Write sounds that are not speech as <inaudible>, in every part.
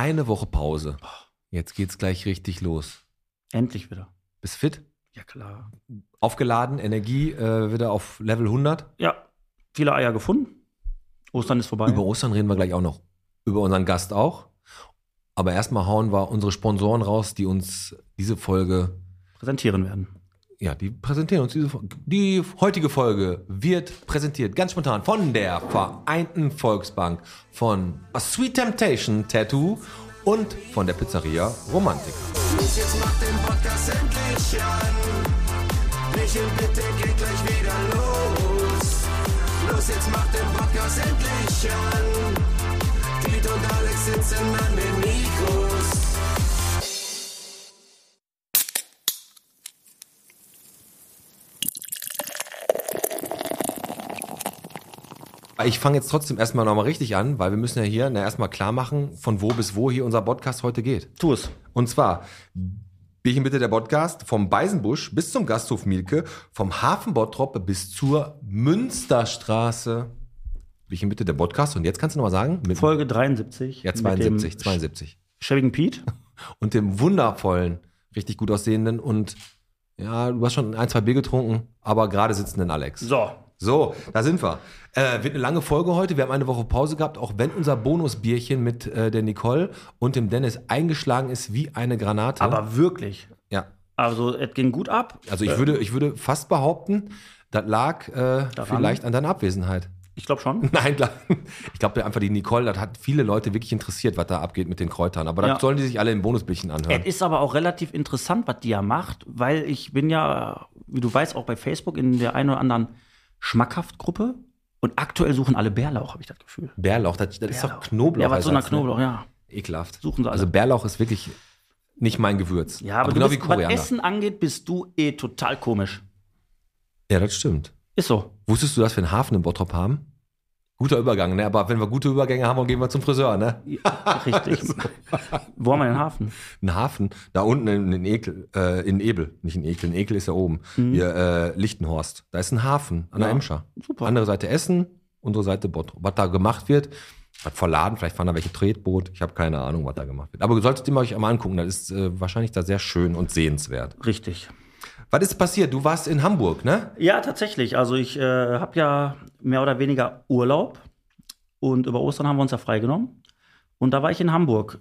Eine Woche Pause. Jetzt geht's gleich richtig los. Endlich wieder. Bist fit? Ja, klar. Aufgeladen, Energie äh, wieder auf Level 100. Ja, viele Eier gefunden. Ostern ist vorbei. Über Ostern reden wir gleich auch noch. Über unseren Gast auch. Aber erstmal hauen wir unsere Sponsoren raus, die uns diese Folge, Präsentieren werden. Ja, die präsentieren uns diese. Die heutige Folge wird präsentiert ganz spontan von der Vereinten Volksbank, von A Sweet Temptation Tattoo und von der Pizzeria Romantica. Los, jetzt macht den Podcast endlich an. Michel, bitte geht gleich wieder los. Los, jetzt macht den Podcast endlich an. Piet und Alex sitzen an den Mikros. Ich fange jetzt trotzdem erstmal nochmal richtig an, weil wir müssen ja hier na, erstmal klar machen, von wo bis wo hier unser Podcast heute geht. Tu es. Und zwar Bierchen bitte der Podcast vom Beisenbusch bis zum Gasthof Mielke, vom Hafen Bottrop bis zur Münsterstraße. Bierchen bitte der Podcast. Und jetzt kannst du nochmal sagen? Mit, Folge 73. ja, mit 72, dem 72. Schäbigen Piet. <laughs> Und dem wundervollen, richtig gut aussehenden und ja, du hast schon ein, zwei Bier getrunken, aber gerade sitzenden Alex. So. So, da sind wir. Äh, wird eine lange Folge heute. Wir haben eine Woche Pause gehabt, auch wenn unser Bonusbierchen mit äh, der Nicole und dem Dennis eingeschlagen ist wie eine Granate. Aber wirklich. ja, Also, es ging gut ab. also ich würde, ich würde fast behaupten, das lag äh, vielleicht an deiner Abwesenheit. Ich glaube schon. <laughs> Nein, klar. Ich glaube einfach, die Nicole, das hat viele Leute wirklich interessiert, was da abgeht mit den Kräutern. Aber Ja. das sollen die sich alle im Bonusbierchen anhören. Es ist aber auch relativ interessant, was die ja macht, weil ich bin ja, wie du weißt, auch bei Facebook in der einen oder anderen Schmackhaft-Gruppe und aktuell suchen alle Bärlauch, habe ich das Gefühl. Bärlauch, das, das ist doch Bärlauch. Knoblauch. Ja, was so einer Ersatz, ne? Knoblauch, ja. Ekelhaft. Suchen sie alle. Also Bärlauch ist wirklich nicht mein Gewürz. Ja, aber, genau du wie bist, was Koriander. Essen angeht, bist du eh total komisch. Ja, das stimmt. Ist so. Wusstest du, dass wir einen Hafen im Bottrop haben? Guter Übergang, ne? Aber wenn wir gute Übergänge haben, dann gehen wir zum Friseur, ne? Richtig. <laughs> Wo haben wir den Hafen? Ein Hafen, da unten in, in Ekel, äh, in Ebel, nicht in Ekel, in Ekel ist ja oben. Hier, äh, Lichtenhorst. Da ist ein Hafen an der Mhm. Ja, Emscher. super. Andere Seite Essen, unsere Seite Bottrop. Was da gemacht wird, was verladen, vielleicht fahren da welche Tretboot. Ich habe keine Ahnung, was da gemacht wird. Aber ihr solltet ihr mal euch einmal angucken. Das ist äh, wahrscheinlich da sehr schön und sehenswert. Richtig. Was ist passiert? Du warst in Hamburg, ne? Ja, tatsächlich. Also ich äh, habe ja mehr oder weniger Urlaub und über Ostern haben wir uns ja freigenommen. Und da war ich in Hamburg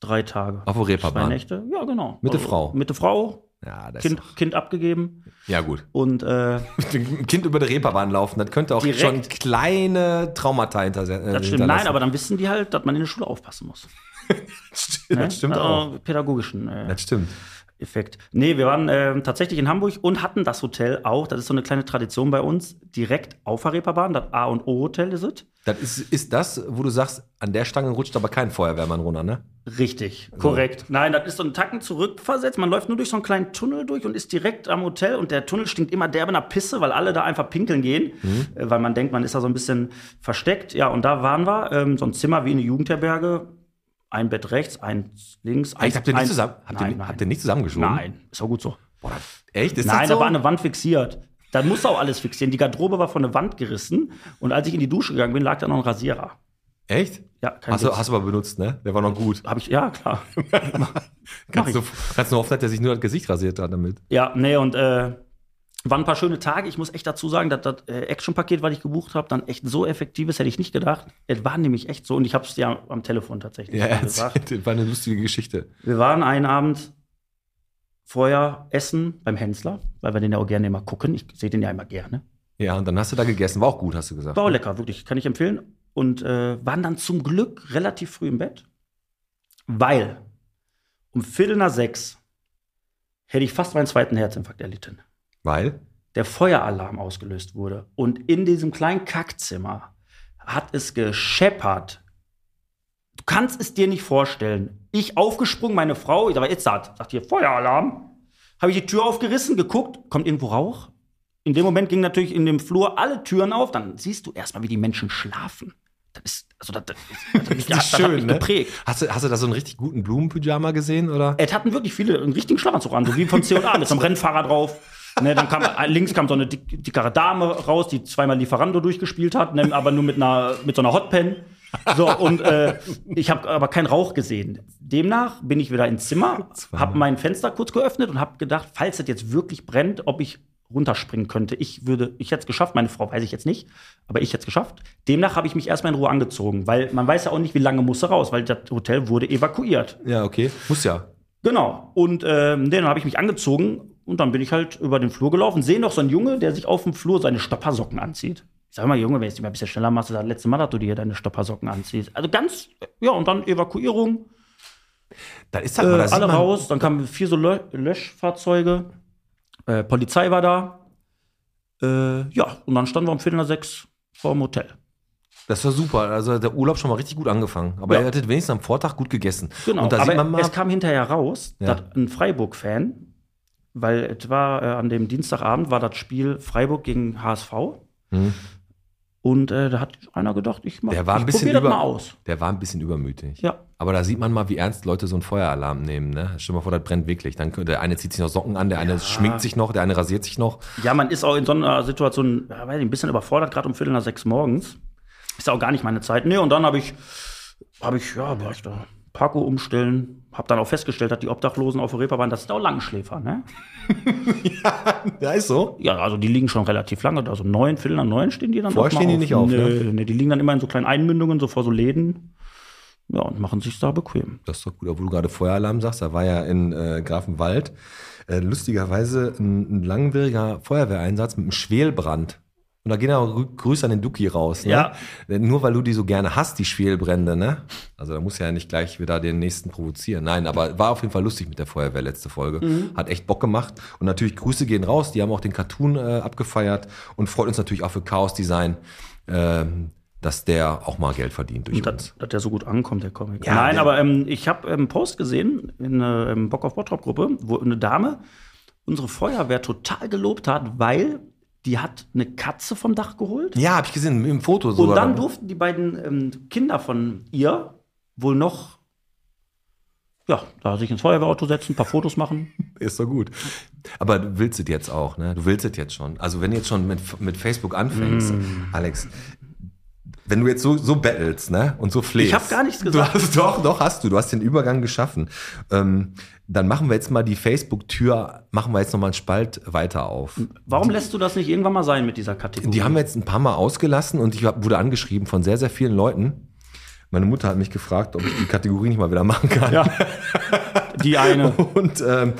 drei Tage. Auf der Reeperbahn. Zwei Nächte. Ja, genau. Mit der Frau. Mit der Frau. Ja, das Kind, kind abgegeben. Ja, gut. Und äh, <laughs> Mit dem Kind über die Reeperbahn laufen, das könnte auch Direkt. schon kleine Traumata hinter, äh, das stimmt. Nein, aber dann wissen die halt, dass man in der Schule aufpassen muss. <laughs> stimmt, Ne? das stimmt also, auch. Pädagogischen äh, Das stimmt. Effekt. Nee, wir waren ähm, tatsächlich in Hamburg und hatten das Hotel auch. Das ist so eine kleine Tradition bei uns. Direkt auf der Reeperbahn. Das A- und O-Hotel ist es. Das ist, ist das, wo du sagst, an der Stange rutscht aber kein Feuerwehrmann runter, ne? Richtig, korrekt. Nein, das ist so ein Tacken zurückversetzt. Man läuft nur durch so einen kleinen Tunnel durch und ist direkt am Hotel. Und der Tunnel stinkt immer derbe nach Pisse, weil alle da einfach pinkeln gehen. Äh, Weil man denkt, man ist da so ein bisschen versteckt. Ja, und da waren wir. Ähm, so ein Zimmer wie eine Jugendherberge. Ein Bett rechts, eins links. Echt, habt ihr nicht eins- zusammen, habt, nein, ihr, nein. habt ihr nicht zusammengeschoben? Nein, ist auch gut so. Boah, echt? Ist Nein, das da so? war eine Wand fixiert. Da muss auch alles fixieren. Die Garderobe war von der Wand gerissen. Und als ich in die Dusche gegangen bin, lag da noch ein Rasierer. Echt? Ja, kein Hast du, hast du aber benutzt, ne? Der war noch gut. Hab ich, ja, klar. <laughs> Kannst du, kannst du hoffen, dass der sich nur das Gesicht rasiert hat damit. Ja, nee, und äh, waren ein paar schöne Tage. Ich muss echt dazu sagen, dass das äh, Action-Paket, was ich gebucht habe, dann echt so effektiv ist, hätte ich nicht gedacht. Es war nämlich echt so, und ich habe es dir am Telefon tatsächlich Ja, gesagt. Das <laughs> war eine lustige Geschichte. Wir waren einen Abend vorher essen beim Hensler, weil wir den ja auch gerne immer gucken. Ich sehe den ja immer gerne. Ja, und dann hast du da gegessen. War auch gut, hast du gesagt. War auch lecker, wirklich, kann ich empfehlen. Und äh, waren dann zum Glück relativ früh im Bett, weil um Viertel nach sechs hätte ich fast meinen zweiten Herzinfarkt erlitten. Weil? der Feueralarm ausgelöst wurde. Und in diesem kleinen Kackzimmer hat es gescheppert. Du kannst es dir nicht vorstellen. Ich aufgesprungen, meine Frau, ich sag, jetzt sagt, sagt hier Feueralarm. Habe ich die Tür aufgerissen, geguckt, kommt irgendwo Rauch? In dem Moment ging natürlich in dem Flur alle Türen auf, dann siehst du erstmal, wie die Menschen schlafen. Das ist, also das, das, das, <laughs> das, das, das hat mich ne? geprägt. Hast du, hast du da so einen richtig guten Blumenpyjama gesehen, oder? Es hatten wirklich viele einen richtigen Schlafanzug an, so wie von C&A mit so einem <laughs> Rennfahrer drauf. Ne, dann kam links kam so eine dick, dickere Dame raus, die zweimal Lieferando durchgespielt hat, ne, aber nur mit einer mit so einer Hotpen. So, und äh, ich habe aber keinen Rauch gesehen. Demnach bin ich wieder ins Zimmer, habe mein Fenster kurz geöffnet und habe gedacht, falls es jetzt wirklich brennt, ob ich runterspringen könnte. Ich würde, ich hätte es geschafft, meine Frau weiß ich jetzt nicht, aber ich hätte es geschafft. Demnach habe ich mich erstmal in Ruhe angezogen, weil man weiß ja auch nicht, wie lange musste raus, weil das Hotel wurde evakuiert. Ja, okay. Muss ja. Genau. Und ähm, nee, dann habe ich mich angezogen und dann bin ich halt über den Flur gelaufen. Sehe noch so einen Junge, der sich auf dem Flur seine Stoppersocken anzieht. Ich sag mal, Junge, wenn du es mal ein bisschen schneller machst, das letzte Mal, dass du dir deine Stoppersocken anziehst. Also ganz, ja, und dann Evakuierung, Da ist äh, halt mal, da sieht alle raus. Dann kamen vier so Lö Löschfahrzeuge. Äh, Polizei war da. Äh, ja, und dann standen wir um Viertel nach sechs vor dem Hotel. Das war super. Also der Urlaub schon mal richtig gut angefangen. Aber Ja. ihr hattet wenigstens am Vortag gut gegessen. Genau, Und da aber sieht man mal. es kam hinterher raus, Ja. dass ein Freiburg-Fan, weil es war äh, an dem Dienstagabend war das Spiel Freiburg gegen HSV. Und äh, da hat einer gedacht, ich mach, Mhm. Der war ein ich bisschen probier das über, mal aus. Der war ein bisschen übermütig. Ja. Aber da sieht man mal, wie ernst Leute so einen Feueralarm nehmen. Ne? Stell dir mal vor, das brennt wirklich. Dann der eine zieht sich noch Socken an, der eine schminkt sich noch, der eine rasiert sich noch. Ja, man ist auch in so einer Situation, ja, weiß ich, ein bisschen überfordert, gerade um Viertel nach sechs morgens. Ist auch gar nicht meine Zeit. Nee, und dann habe ich, habe ich, ja, war ich da Parko umstellen. Habe dann auch festgestellt, dass die Obdachlosen auf der Reeperbahn, das sind auch Langschläfer, ne? <laughs> Ja, ist so. Ja, also die liegen schon relativ lange. Also neun, Viertel nach neun stehen die dann Vorher stehen die nicht auf, nee, ne? nee, die liegen dann immer in so kleinen Einmündungen, so vor so Läden. Ja, und machen sich da bequem. Das ist doch gut, obwohl du gerade Feueralarm sagst. Da war ja in äh, Grafenwald äh, lustigerweise ein, ein langwieriger Feuerwehreinsatz mit einem Schwelbrand. Und da gehen auch Grü- Grüße an den Duki raus. Ne? Ja. Nur weil du die so gerne hast, die Schwelbrände, ne? Also da muss ja nicht gleich wieder den nächsten provozieren. Nein, aber war auf jeden Fall lustig mit der Feuerwehr letzte Folge. Hat echt Bock gemacht. Und natürlich Grüße gehen raus. Die haben auch den Cartoon äh, abgefeiert und freut uns natürlich auch für Chaos Design, ähm, dass der auch mal Geld verdient durch Und uns. dass, dass der so gut ankommt, der Comic. Ja, Nein, der- aber ähm, ich habe einen Post gesehen in äh, im Bock auf Bottrop Gruppe, wo eine Dame unsere Feuerwehr total gelobt hat, weil die hat eine Katze vom Dach geholt. Ja, habe ich gesehen, im Foto Und sogar. dann durften die beiden ähm, Kinder von ihr wohl noch, ja, da sich ins Feuerwehrauto setzen, ein paar Fotos machen. <laughs> Ist doch gut. Aber du willst es jetzt auch, ne? Du willst es jetzt schon. Also wenn du jetzt schon mit, mit Facebook anfängst, Mm. Alex, wenn du jetzt so, so bettelst, ne? Und so flehst. Ich hab gar nichts gesagt. Du hast, doch, doch, hast du. Du hast den Übergang geschaffen. Ähm, dann machen wir jetzt mal die Facebook-Tür, machen wir jetzt noch mal einen Spalt weiter auf. Warum lässt du das nicht irgendwann mal sein mit dieser Kategorie? Die haben wir jetzt ein paar Mal ausgelassen und ich wurde angeschrieben von sehr, sehr vielen Leuten. Meine Mutter hat mich gefragt, ob ich die Kategorie nicht mal wieder machen kann. ja. die eine. <laughs> Und ähm,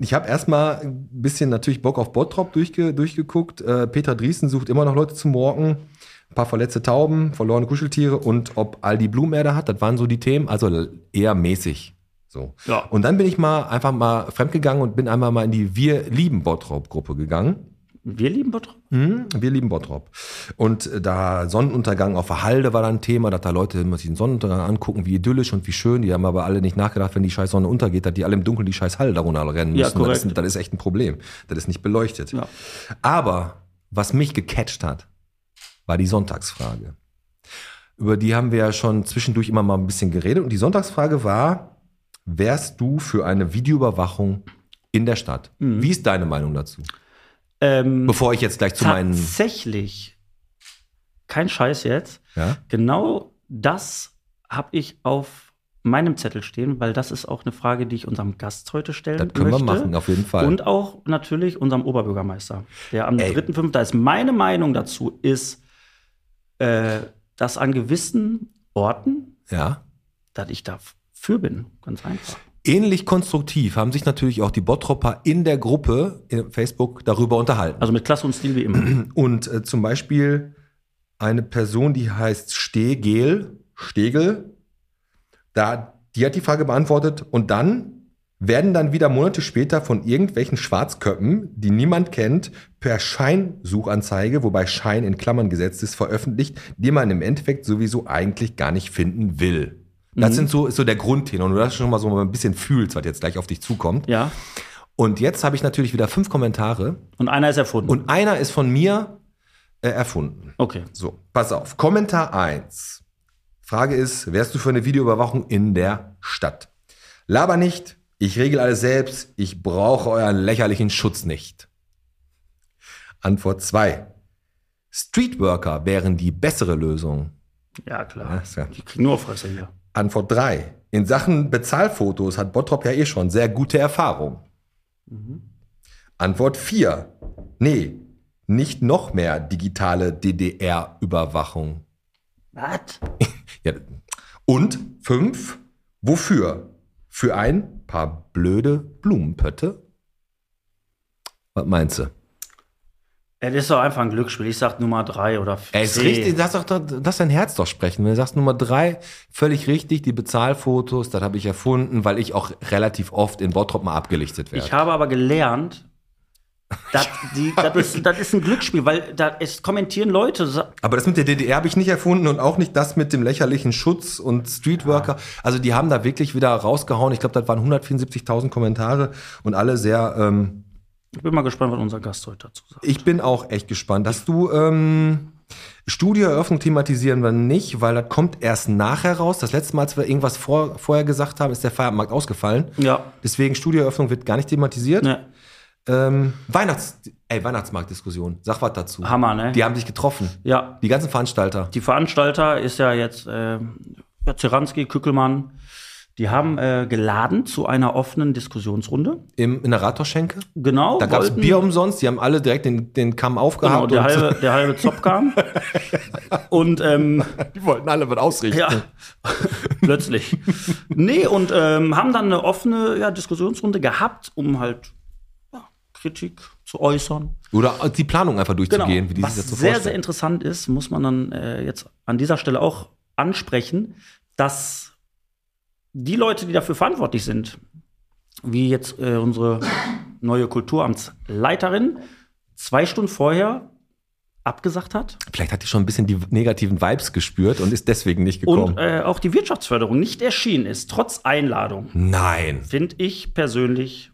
ich habe erstmal ein bisschen natürlich Bock auf Bottrop durchge durchgeguckt. Äh, Peter Driesen sucht immer noch Leute zum Morgen. Ein paar verletzte Tauben, verlorene Kuscheltiere und ob Aldi Blumenerde hat, das waren so die Themen. Also eher mäßig. So. Ja. Und dann bin ich mal einfach mal fremdgegangen und bin einmal mal in die Wir lieben Bottrop-Gruppe gegangen. Wir lieben Bottrop. Mhm, wir lieben Bottrop. Und äh, da Sonnenuntergang auf der Halde war dann ein Thema, dass da Leute immer sich den Sonnenuntergang angucken, wie idyllisch und wie schön. Die haben aber alle nicht nachgedacht, wenn die scheiß Sonne untergeht, dass die alle im Dunkeln die scheiß Halde darunter rennen Ja, müssen. das, korrekt. ist, das ist echt ein Problem. Das ist nicht beleuchtet. Ja. Aber was mich gecatcht hat, war die Sonntagsfrage. Über die haben wir ja schon zwischendurch immer mal ein bisschen geredet. Und die Sonntagsfrage war, wärst du für eine Videoüberwachung in der Stadt? Mhm. Wie ist deine Meinung dazu? Ähm, Bevor ich jetzt gleich zu meinen... tatsächlich, kein Scheiß jetzt, Ja? genau das habe ich auf meinem Zettel stehen, weil das ist auch eine Frage, die ich unserem Gast heute stellen Das können möchte. wir machen, auf jeden Fall. Und auch natürlich unserem Oberbürgermeister, der am Ey. 3.5. Da ist meine Meinung dazu, ist, äh, dass an gewissen Orten, ja. dass ich dafür bin. Ganz einfach. Ähnlich konstruktiv haben sich natürlich auch die Bottropper in der Gruppe in Facebook darüber unterhalten. Also mit Klasse und Stil wie immer. <clears throat> Und äh, zum Beispiel eine Person, die heißt Stegel, Stegel, da, die hat die Frage beantwortet und dann werden dann wieder Monate später von irgendwelchen Schwarzköppen, die niemand kennt, per Scheinsuchanzeige, wobei Schein in Klammern gesetzt ist, veröffentlicht, die man im Endeffekt sowieso eigentlich gar nicht finden will. Das sind so, ist so der Grundtenor. Und du das schon mal so ein bisschen fühlst, was jetzt gleich auf dich zukommt. Ja. Und jetzt habe ich natürlich wieder fünf Kommentare Und einer ist erfunden. und einer ist von mir äh, erfunden. okay. So, pass auf. Kommentar 1. Frage ist, wärst du für eine Videoüberwachung in der Stadt? Laber nicht, ich regel alles selbst, ich brauche euren lächerlichen Schutz nicht. Antwort 2. Streetworker wären die bessere Lösung. Ja, klar. ja- Die kriegen nur Fresse hier. Antwort 3. In Sachen Bezahlfotos hat Bottrop ja eh schon sehr gute Erfahrung. Antwort 4. Nee, nicht noch mehr digitale DDR-Überwachung. Was? <laughs> Ja. Und 5. Wofür? Für ein paar blöde Blumenpötte? Was meinst du? Es ist doch einfach ein Glücksspiel. Ich sag Nummer drei oder vier. Ey, ist richtig, lass, doch, lass dein Herz doch sprechen. Wenn du sagst Nummer drei, völlig richtig, die Bezahlfotos, das habe ich erfunden, weil ich auch relativ oft in Bottrop mal abgelichtet werde. Ich habe aber gelernt, das, die, <laughs> das, ist, das ist ein Glücksspiel, weil da, es kommentieren Leute. Aber das mit der DDR habe ich nicht erfunden und auch nicht das mit dem lächerlichen Schutz und Streetworker. Also die haben da wirklich wieder rausgehauen. Ich glaube, das waren 174.000 Kommentare und alle sehr. Ähm, Ich bin mal gespannt, was unser Gast heute dazu sagt. ich bin auch echt gespannt. Dass du ähm, Studioeröffnung thematisieren wir nicht, weil das kommt erst nachher raus. Das letzte Mal, als wir irgendwas vor, vorher gesagt haben, ist der Feierabendmarkt ausgefallen. Ja. Deswegen Studioeröffnung wird gar nicht thematisiert. Ne, Ähm, Weihnachts, ey, Weihnachtsmarktdiskussion. Sag was dazu. Hammer, ne? Die haben sich getroffen. ja. Die ganzen Veranstalter. Die Veranstalter ist ja jetzt äh, ja, Zeranski, Kückelmann. Die haben äh, geladen zu einer offenen Diskussionsrunde. Im, in der Rathausschenke. Genau. Da gab es Bier umsonst, die haben alle direkt den, den Kamm Genau, aufgehabt. der und halbe, der halbe Zopf kam. <laughs> und ähm, die wollten alle was ausrichten. ja, plötzlich. Nee, und ähm, haben dann eine offene ja, Diskussionsrunde gehabt, um halt Kritik zu äußern. Oder die Planung einfach durchzugehen, wie die Genau. Was sich das so sehr, sehr interessant ist, muss man dann äh, jetzt an dieser Stelle auch ansprechen, dass die Leute, die dafür verantwortlich sind, wie jetzt äh, unsere neue Kulturamtsleiterin, zwei Stunden vorher abgesagt hat Vielleicht hat die schon ein bisschen die negativen Vibes gespürt und ist deswegen nicht gekommen. und äh, auch die Wirtschaftsförderung nicht erschienen ist, trotz Einladung, Nein. finde ich persönlich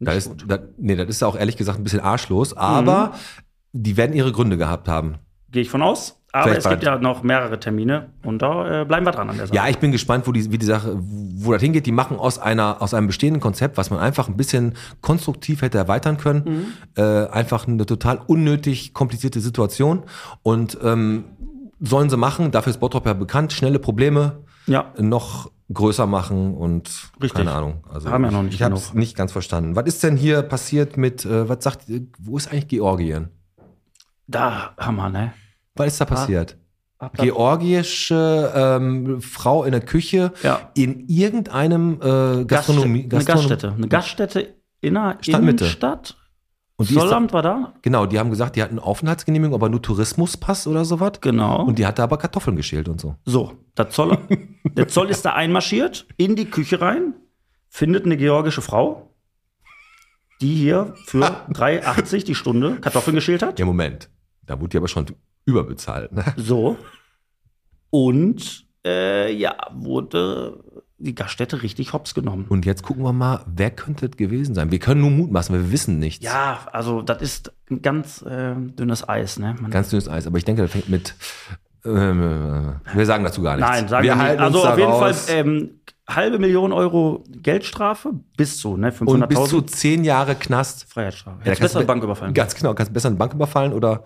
Das ist, das, nee, das ist auch ehrlich gesagt ein bisschen arschlos, aber Mhm. die werden ihre Gründe gehabt haben. Gehe ich von aus. Aber Vielleicht es war- gibt ja noch mehrere Termine und da äh, bleiben wir dran an der Sache. Ja, ich bin gespannt, wo die, wie die Sache, wo das hingeht. Die machen aus einer, aus einem bestehenden Konzept, was man einfach ein bisschen konstruktiv hätte erweitern können, Mhm. äh, einfach eine total unnötig komplizierte Situation und ähm, sollen sie machen. Dafür ist Bottrop ja bekannt. Schnelle Probleme ja. noch größer machen und Richtig. keine Ahnung. Also Haben ja noch ich, nicht ich habe es nicht ganz verstanden. Was ist denn hier passiert mit, äh, was sagt, wo ist eigentlich Georgien? Da Hammer, ne? Was ist da passiert? Abplatz- Georgische ähm, Frau in der Küche Ja. in irgendeinem äh, Gastronomie, Gaststätte, eine Gaststätte. Eine Gaststätte in der Stadtmitte. Innenstadt. Und die ist da, Zollamt war da? genau, die haben gesagt, die hatten Aufenthaltsgenehmigung, aber nur Tourismuspass oder sowas. Genau. Und die hatte aber Kartoffeln geschält und so. so, der Zoll, der Zoll ist da einmarschiert, in die Küche rein, findet eine georgische Frau, die hier für 3,80 die Stunde Kartoffeln geschält hat. Ja, Moment. Da wurde die aber schon überbezahlt. Ne? So. Und äh, ja, wurde die Gaststätte richtig hops genommen. Und jetzt gucken wir mal, wer könnte es gewesen sein? Wir können nur mutmaßen, wir wissen nichts. Ja, also das ist ein ganz äh, dünnes Eis, ne? Man, Ganz dünnes Eis. Aber ich denke, das fängt mit. Ähm, wir sagen dazu gar nichts. Nein, sagen wir, nicht. halten Also auf jeden. Fall ähm, halbe Million Euro Geldstrafe bis zu, ne? Und bis zu 500.000 zehn Jahre Knast. Freiheitsstrafe. Ja, Hättest kannst besser du- Bank überfallen. Ganz genau, kannst besser eine Bank überfallen oder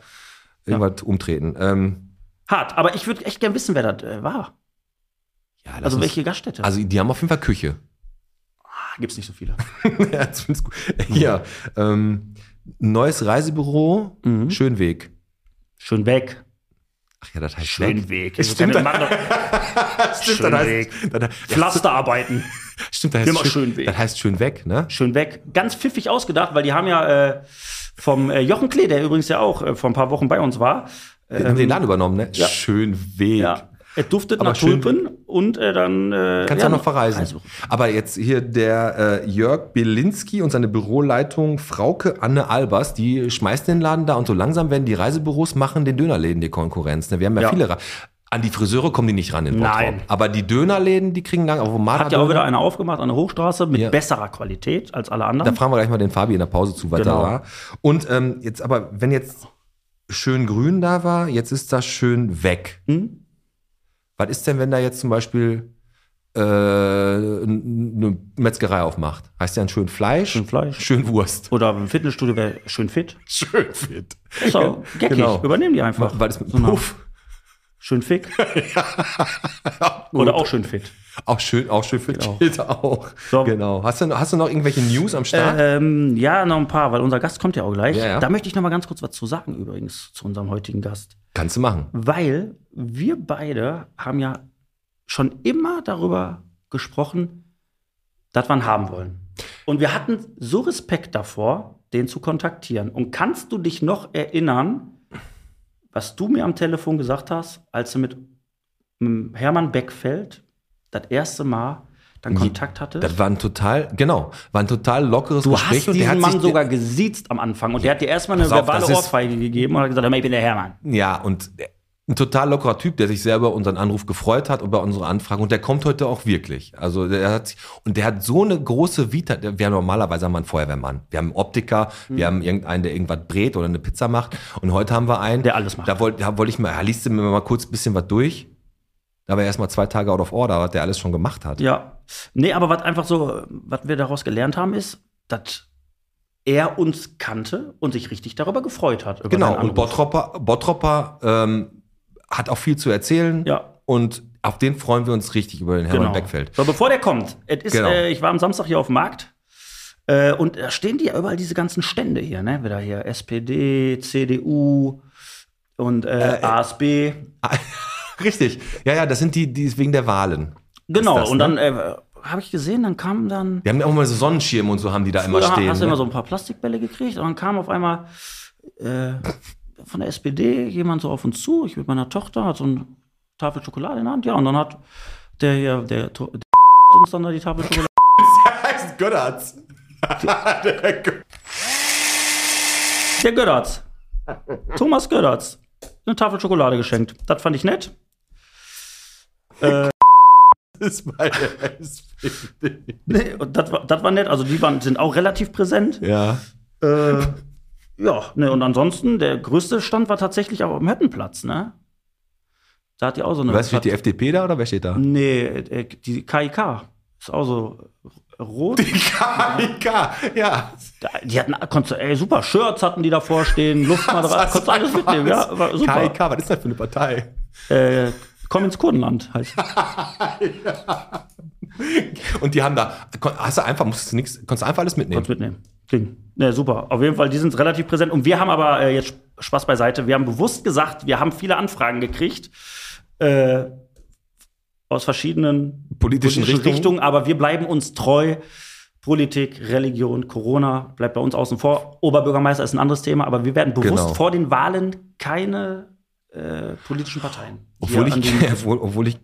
irgendwas umtreten. Ähm, Hart, aber ich würde echt gern wissen, wer das äh, war. Ja, Also uns- welche Gaststätte? Also die haben auf jeden Fall Küche. Ah, gibt's nicht so viele. <laughs> ja, zumindest gut. Hier, ähm, neues Reisebüro, Mhm. Schönweg. Schön weg. Ach ja, das heißt Schön weg. weg. Also Stimmt, dann- Stimmt, Schön das <laughs> heißt, weg. das, ja, Pflasterarbeiten. stimmt, das heißt <laughs> Immer schön, Schönweg. Das heißt schön weg, ne? Schön weg. Ganz pfiffig ausgedacht, weil die haben ja äh, vom äh, Jochen Klee, der übrigens ja auch äh, vor ein paar Wochen bei uns war. Wir haben den Laden übernommen, ne? Ähm, ja. Schön Weg. Ja. Er duftet Aber nach Tulpen und äh, dann. Äh, Kannst ja, auch noch verreisen. Also, Aber jetzt hier der äh, Jörg Bielinski und seine Büroleitung Frauke Anne Albers, die schmeißen den Laden da und so langsam werden die Reisebüros machen den Dönerläden die Konkurrenz. Ne? Wir haben ja, Ja. viele. Ra- An die Friseure kommen die nicht ran in Bottrop. Nein. Aber die Dönerläden, die kriegen lang, auf Mara hat ja auch wieder eine aufgemacht an der Hochstraße mit Ja. besserer Qualität als alle Da anderen. fragen wir gleich mal den Fabi in der Pause zu, was Genau. da war. Und ähm, jetzt aber, wenn jetzt schön grün da war, jetzt ist das schön weg. Hm? Was ist denn, wenn da jetzt zum Beispiel äh, eine Metzgerei aufmacht? Heißt ja ein schön Fleisch, Schön Fleisch. schön Wurst. Oder im Fitnessstudio wäre schön fit. Schön fit. Ist auch geckig. Genau. Übernehmen die einfach. Was ist mit So Puff? Schön fick. <laughs> Oder auch schön fit. Auch schön, auch schön für Genau. Tilt auch. So. Genau. Hast du, noch- hast du noch irgendwelche News am Start? Ähm, ja, noch ein paar, weil unser Gast kommt ja auch gleich. Ja, ja. Da möchte ich noch mal ganz kurz was zu sagen übrigens zu unserem heutigen Gast. Kannst du machen. Weil wir beide haben ja schon immer darüber gesprochen, dass wir ihn haben wollen. Und wir hatten so Respekt davor, den zu kontaktieren. Und kannst du dich noch erinnern, was du mir am Telefon gesagt hast, als du mit Hermann Beckfeld das erste Mal dann Kontakt hattest? Das war ein total, genau, war ein total lockeres Du Gespräch. hast und diesen hat Mann sogar gesiezt am Anfang und der hat dir erstmal eine auf, verbale Ohrfeige gegeben und hat gesagt, ich bin der Hermann. Ja, und ein total lockerer Typ, der sich selber unseren Anruf gefreut hat über unsere Anfrage und der kommt heute auch wirklich. Also der hat sich, und der hat so eine große Vita. der- Wir haben normalerweise haben wir einen Feuerwehrmann, wir haben einen Optiker, Mhm. wir haben irgendeinen, der irgendwas brät oder eine Pizza macht. Und heute haben wir einen, Der alles macht. Da wollte da wollte ich mal, ja, liest du mir mal kurz ein bisschen was durch. Da war er erstmal zwei Tage out of order, was der alles schon gemacht hat. Ja. Nee, aber was einfach so, was wir daraus gelernt haben, ist, dass er uns kannte und sich richtig darüber gefreut hat. Genau, und. Bottropper, Bottropper ähm, hat auch viel zu erzählen. Ja. Und auf den freuen wir uns richtig über den Hermann Genau. Beckfeld. So, bevor der kommt, ist, Genau. äh, ich war am Samstag hier auf dem Markt äh, und da stehen die ja überall diese ganzen Stände hier, ne? Wieder hier SPD, CDU und äh, ASB. <laughs> <laughs> Richtig. Ja, ja, das sind die, die wegen der Wahlen. Genau, das, und ne? dann äh, habe ich gesehen, dann kam dann Die haben ja auch mal so Sonnenschirme und so haben die da immer stehen. hast du immer ne? so ein paar Plastikbälle gekriegt und dann kam auf einmal äh, von der SPD jemand so auf uns zu, ich mit meiner Tochter, hat so eine Tafel Schokolade in der Hand, ja, und dann hat der hier, der, der <laughs> uns dann da die Tafel Schokolade. <laughs> heißt Götterz. Der Götterz. Thomas Götterz. Eine Tafel Schokolade geschenkt. Das fand ich nett. <laughs> Das ist meine SPD. Nee, und das war, das war nett. Also die waren, sind auch relativ präsent. Ja. Äh, ja, ne, und ansonsten, der größte Stand war tatsächlich auch am Hüttenplatz, ne? Da hat die auch so eine. Was steht die FDP da oder wer steht da? Nee, äh, die KIK ist auch so rot. KIK, ja. Da- Die hatten, konntest, du- ey, super, Shirts hatten die davor stehen, Luftmaterial, <laughs> konntest du alles mitnehmen, ja, war super. KIK, was ist das für eine Partei? Äh, komm ins Kurdenland, heißt. <laughs> Und die haben da, hast du einfach, musstest du nichts, konntest du einfach alles mitnehmen. Konntest mitnehmen. Ging. Ne, super. Auf jeden Fall, die sind relativ präsent. Und wir haben aber äh, jetzt Spaß beiseite. Wir haben bewusst gesagt, wir haben viele Anfragen gekriegt. Äh, aus verschiedenen Politischen Richtungen. aber wir bleiben uns treu. Politik, Religion, Corona bleibt bei uns außen vor. Oberbürgermeister ist ein anderes Thema, aber wir werden bewusst Genau. vor den Wahlen keine äh, politischen Parteien. Obwohl ich, <laughs> obwohl, obwohl ich,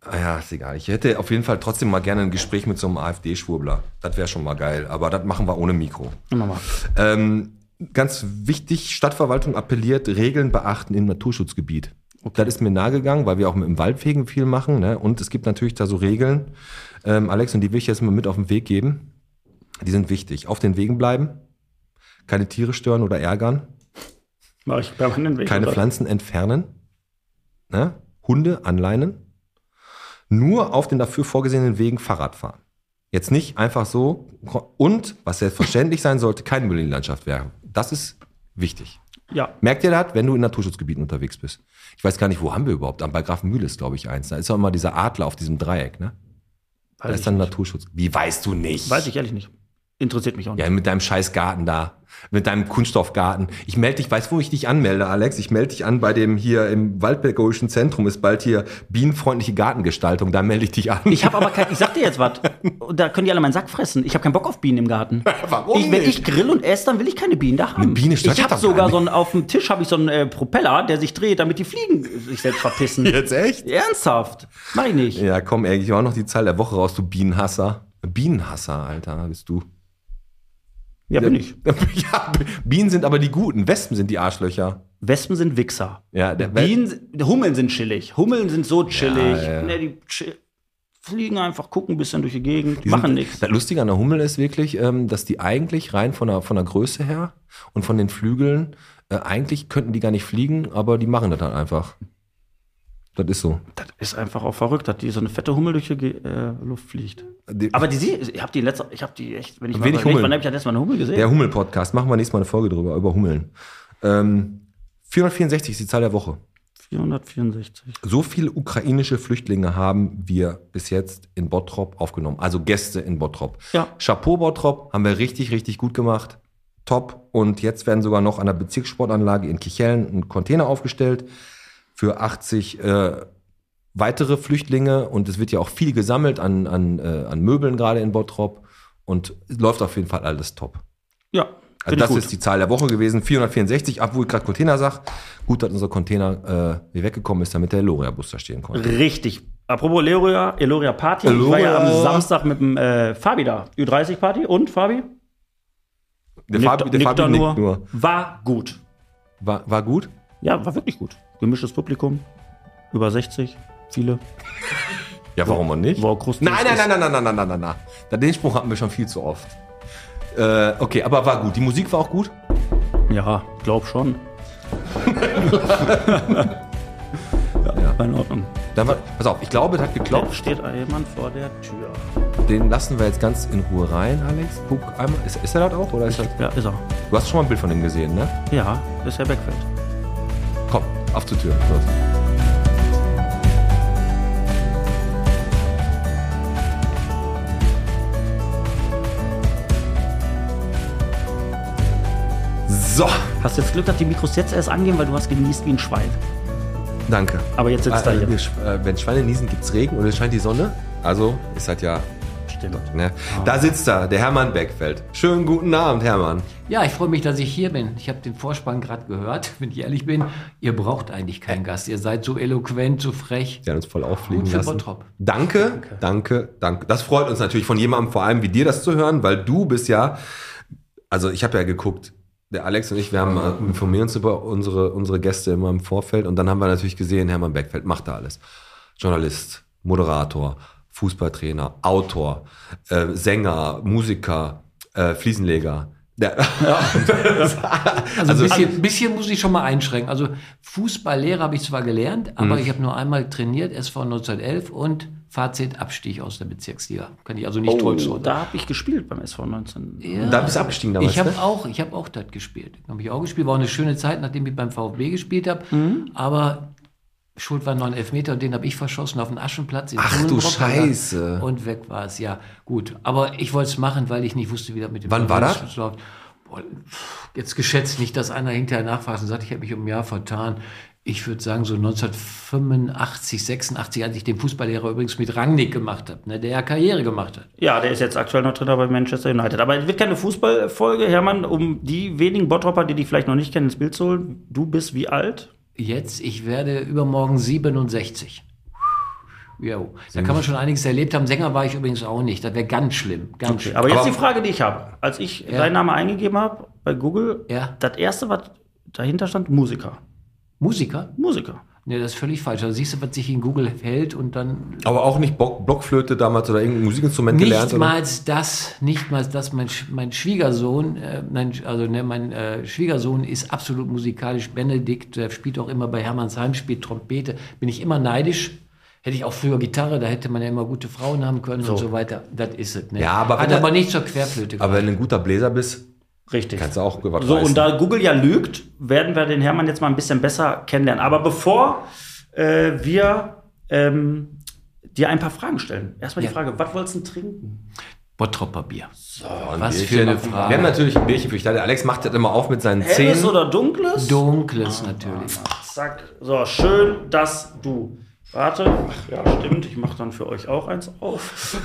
ah ja, ist egal. Ich hätte auf jeden Fall trotzdem mal gerne ein Gespräch mit so einem AfD-Schwurbler. Das wäre schon mal geil. Aber das machen wir ohne Mikro. Immer mal. Ähm, ganz wichtig, Stadtverwaltung appelliert, Regeln beachten im Naturschutzgebiet. Das ist mir nahegegangen, weil wir auch mit dem Waldfegen viel machen. Ne? Und es gibt natürlich da so Regeln, ähm, Alex, und die will ich jetzt mal mit auf den Weg geben. Die sind wichtig. Auf den Wegen bleiben, keine Tiere stören oder ärgern, Mach ich permanent weg. keine oder? Pflanzen entfernen, ne? Hunde anleinen, nur auf den dafür vorgesehenen Wegen Fahrrad fahren. Jetzt nicht einfach so und, was selbstverständlich sein sollte, kein Müll in die Landschaft werfen. Das ist wichtig. Ja, Merkt ihr das, wenn du in Naturschutzgebieten unterwegs bist? Ich weiß gar nicht, wo haben wir überhaupt? Bei Grafenmühl ist, glaube ich, eins. Da ist auch immer dieser Adler auf diesem Dreieck, ne? Da ist dann Naturschutz. Wie weißt du nicht? weiß ich ehrlich nicht. Interessiert mich auch nicht. Ja, mit deinem scheiß Garten da. Mit deinem Kunststoffgarten. Ich melde dich, weißt du, wo ich dich anmelde, Alex? Ich melde dich an bei dem hier im Waldpädagogischen Zentrum ist bald hier bienenfreundliche Gartengestaltung. Da melde ich dich an. Ich habe aber kein, ich sag dir jetzt was. <laughs> Da können die alle meinen Sack fressen. Ich habe keinen Bock auf Bienen im Garten. <laughs> Warum ich, Wenn nicht? ich grill und esse, dann will ich keine Bienen da haben. Eine Biene stört ich habe sogar gar so einen, auf dem Tisch habe ich so einen äh, Propeller, der sich dreht, damit die Fliegen sich selbst verpissen. <laughs> Jetzt echt? Ernsthaft? Mach ich nicht. Ja, komm, ey, ich hau noch die Zahl der Woche raus, du Bienenhasser. Bienenhasser, Alter, bist du. Ja, bin ich. <laughs> Ja, Bienen sind aber die Guten. Wespen sind die Arschlöcher. Wespen sind Wichser. Ja, der Bienen, Hummeln sind chillig. Hummeln sind so chillig. Ja, ja. Ne, die chill, fliegen einfach, gucken ein bisschen durch die Gegend, Die machen nichts. Das Lustige an der Hummel ist wirklich, ähm, dass die eigentlich rein von der, von der Größe her und von den Flügeln, äh, eigentlich könnten die gar nicht fliegen, aber die machen das dann einfach. Das ist so. Das ist einfach auch verrückt, dass die so eine fette Hummel durch die äh, Luft fliegt. Die, Aber die, sie- ich habe die letzte, ich habe die echt, wenn ich Wenig überlege, Hummeln. wann habe ich das letzte Mal eine Hummel gesehen? der Hummel-Podcast, machen wir nächstes Mal eine Folge drüber, über Hummeln. Ähm, 464 ist die Zahl der Woche. 464. So viele ukrainische Flüchtlinge haben wir bis jetzt in Bottrop aufgenommen. Also Gäste in Bottrop. Ja. Chapeau Bottrop haben wir richtig, richtig gut gemacht. Top. Und jetzt werden sogar noch an der Bezirkssportanlage in Kichellen ein Container aufgestellt für 80 äh, weitere Flüchtlinge. Und es wird ja auch viel gesammelt an, an, äh, an Möbeln gerade in Bottrop. Und es läuft auf jeden Fall alles top. Ja, Also das ist die Zahl der Woche gewesen, 464, obwohl ich gerade Container sag. Gut, dass unser Container äh, hier weggekommen ist, damit der Loria-Bus da stehen konnte. Richtig. Apropos Eloria, Eloria Party. Ich war ja Eloria. am Samstag mit dem äh, Fabi da. Ü30 Party. Und Fabi? Der Nickt- Fabi, der nickt Fabi nickt nur. War gut. War, war gut? Ja, war wirklich gut. Gemischtes Publikum. Über 60. Viele. Ja, warum auch nicht? Groß. Nein, nein, nein, nein, nein, nein, nein, nein, nein, nein. Da- Den Spruch hatten wir schon viel zu oft. Äh, okay, aber war gut. Die Musik war auch gut. Ja, glaub schon. ja, war in Ordnung. Dann war, pass auf, ich glaube, es hat Da geklopft. steht jemand vor der Tür. Den lassen wir jetzt ganz in Ruhe rein, Alex. Guck einmal. Ist, ist er das auch? Oder ist das, Ja, ist er. du hast schon mal ein Bild von ihm gesehen, ne? Ja, ist Herr Beckfeld. Komm, auf zur Tür. Los. So, Hast jetzt Glück, dass die Mikros jetzt erst angehen, weil du hast genießt wie ein Schwein. danke. Aber jetzt sitzt Äh, er wir hier. sch- äh, wenn Schweine niesen, gibt's Regen und es scheint die Sonne. Also ist halt ja. Stimmt. Ne? Da sitzt er, der Hermann Beckfeld. Schönen guten Abend, Hermann. Ja, ich freue mich, dass ich hier bin. Ich habe den Vorspann gerade gehört, <laughs> wenn ich ehrlich bin. Ihr braucht eigentlich keinen Gast. Ihr seid so eloquent, so frech. Sie haben uns voll auffliegen Gut für lassen. Bottrop. Danke, danke, danke. Das freut uns natürlich von jemandem vor allem wie dir das zu hören, weil du bist ja, also ich habe ja geguckt, der Alex und ich, wir haben äh, informieren uns über unsere, unsere Gäste immer im Vorfeld und dann haben wir natürlich gesehen, Hermann Beckfeld macht da alles. Journalist, Moderator, Fußballtrainer, Autor, äh, Sänger, Musiker, äh, Fliesenleger. Der, <laughs> Also, ein bisschen, bisschen muss ich schon mal einschränken. Also Fußballlehrer habe ich zwar gelernt, aber ich habe nur einmal trainiert, SV 1911 und Fazit Abstieg aus der Bezirksliga. Kann ich also nicht Oh, drücken. da habe ich gespielt beim SV 19. Ja. Da bist du abgestiegen damals, Ich habe ne? auch, ich habe auch das gespielt. Habe ich auch gespielt. War auch eine schöne Zeit, nachdem ich beim VfB gespielt habe. Mhm. Aber Schuld war noch ein Elfmeter und den habe ich verschossen auf den Aschenplatz. In Ach du. Scheiße. Und weg war es, ja. Gut. Aber ich wollte es machen, weil ich nicht wusste, wie das mit dem Wann war das? Läuft. Jetzt geschätzt nicht, dass einer hinterher nachfragt und sagt, ich habe mich um ein Jahr vertan. Ich würde sagen, so 1985, 86, als ich den Fußballlehrer übrigens mit Rangnick gemacht habe, ne, der ja Karriere gemacht hat. Ja, der ist jetzt aktuell noch Trainer bei Manchester United. Aber es wird keine Fußballfolge, Hermann, um die wenigen Bottropper, die dich vielleicht noch nicht kennen, ins Bild zu holen. Du bist wie alt? Jetzt, ich werde übermorgen 67. Jo, da kann man schon einiges erlebt haben. Sänger war ich übrigens auch nicht. Das wäre ganz schlimm. Ganz schlimm. Aber jetzt Aber- die Frage, die ich habe. Als ich Ja. deinen Namen eingegeben habe bei Google, Ja. das erste, was dahinter stand, Musiker. Musiker? Musiker. Nee, das ist völlig falsch. Da siehst du, was sich in Google hält und dann. Aber auch nicht Blockflöte damals oder irgendein Musikinstrument gelernt? Nicht oder? das, nicht mal das. Mein, mein Schwiegersohn, äh, mein, also ne, mein äh, Schwiegersohn ist absolut musikalisch. Benedikt, der spielt auch immer bei Hermannsheim, spielt Trompete. Bin ich immer neidisch. Hätte ich auch früher Gitarre, da hätte man ja immer gute Frauen haben können und so weiter. Das ist es. Ne? Ja, aber Hat aber er- nicht zur Querflöte Aber wenn du ein guter Bläser bist, Richtig. kannst du auch was So, und da Google ja lügt, werden wir den Hermann jetzt mal ein bisschen besser kennenlernen. Aber bevor äh, wir ähm, dir ein paar Fragen stellen, erstmal die Ja. Frage, was wolltest du denn trinken? Bottropper Bier. Ein Was Bierchen. für eine Wir Frage. haben natürlich ein Bierchen für dich. Der Alex macht das immer auf mit seinen Helles Zähnen. oder dunkles? Dunkles natürlich. Zack. So, schön, dass du. Warte. Ach ja, stimmt. Ich mache dann für euch auch eins auf. <laughs>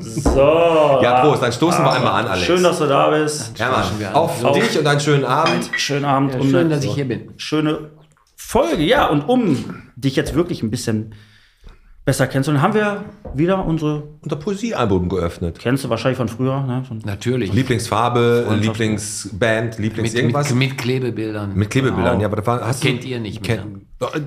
so. Ja, Prost, dann stoßen wir einmal an, Alex. Schön, dass du da bist. Hermann, wir an. auf So. dich und einen schönen Abend. Schönen Abend. Ja, und schön, eine dass ich hier bin. Schöne Folge. Ja, und um dich jetzt wirklich ein bisschen besser kennenzulernen, haben wir wieder unsere, Unser Poesiealbum geöffnet. kennst du wahrscheinlich von früher, ne? Von Natürlich. Lieblingsfarbe, Lieblingsband, Lieblings mit, irgendwas. mit, mit Klebebildern. Mit Klebebildern, Genau. ja, aber das war, hast Kennt du, ihr nicht mehr.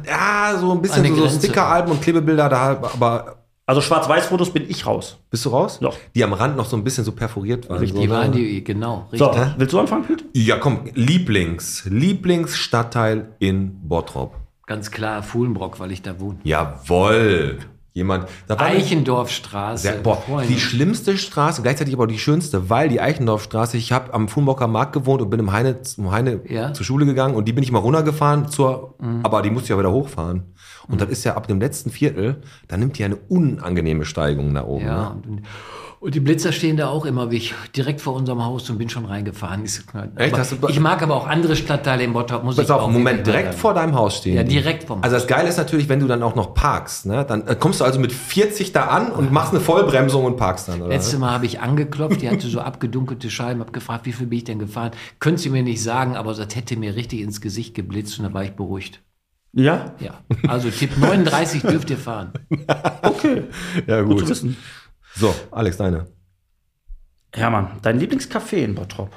Ja, so ein bisschen Eine so. Stickeralben und Klebebilder, da, aber Also Schwarz-Weiß-Fotos bin ich raus. bist du raus? Doch. Die am Rand noch so ein bisschen so perforiert waren. Die so, waren ne? die, genau, richtig. So, willst du anfangen, Pete? Ja, komm, Lieblings, Lieblingsstadtteil in Bottrop. Ganz klar Fuhlenbrock, weil ich da wohne. Jawoll, jemand. Eichendorfstraße. sehr, boah, Freunde. die schlimmste Straße, gleichzeitig aber auch die schönste, weil die Eichendorfstraße, ich habe am Fulmocker Markt gewohnt und bin im Heine, im Heine Ja. Mhm. zur Schule gegangen und die bin ich mal runtergefahren, zur, aber die musste ich ja wieder hochfahren. Und das ist ja ab dem letzten Viertel, da nimmt die eine unangenehme Steigung da oben. Ja, Ne? Und, die Blitzer stehen da auch immer, wie ich direkt vor unserem Haus und bin schon reingefahren. Echt? aber Hast du- ich mag aber auch andere Stadtteile in Bottrop, muss Pass ich auf, auch im Moment direkt vor deinem Haus stehen. Ja, direkt vom Also das Geile ist natürlich, wenn du dann auch noch parkst, ne? Dann äh, kommst du also mit 40 da an und machst eine Vollbremsung und parkst dann, oder? Letztes Mal habe ich angeklopft, die hatte so <laughs> abgedunkelte Scheiben, habe gefragt, wie viel bin ich denn gefahren? Können Sie mir nicht sagen, aber das hätte mir richtig ins Gesicht geblitzt und da war ich beruhigt. Ja? Ja, also Tipp 39 dürft ihr fahren. <laughs> Okay. ja, Gut gut. So, Alex, deine. Hermann, dein Lieblingscafé in Bottrop?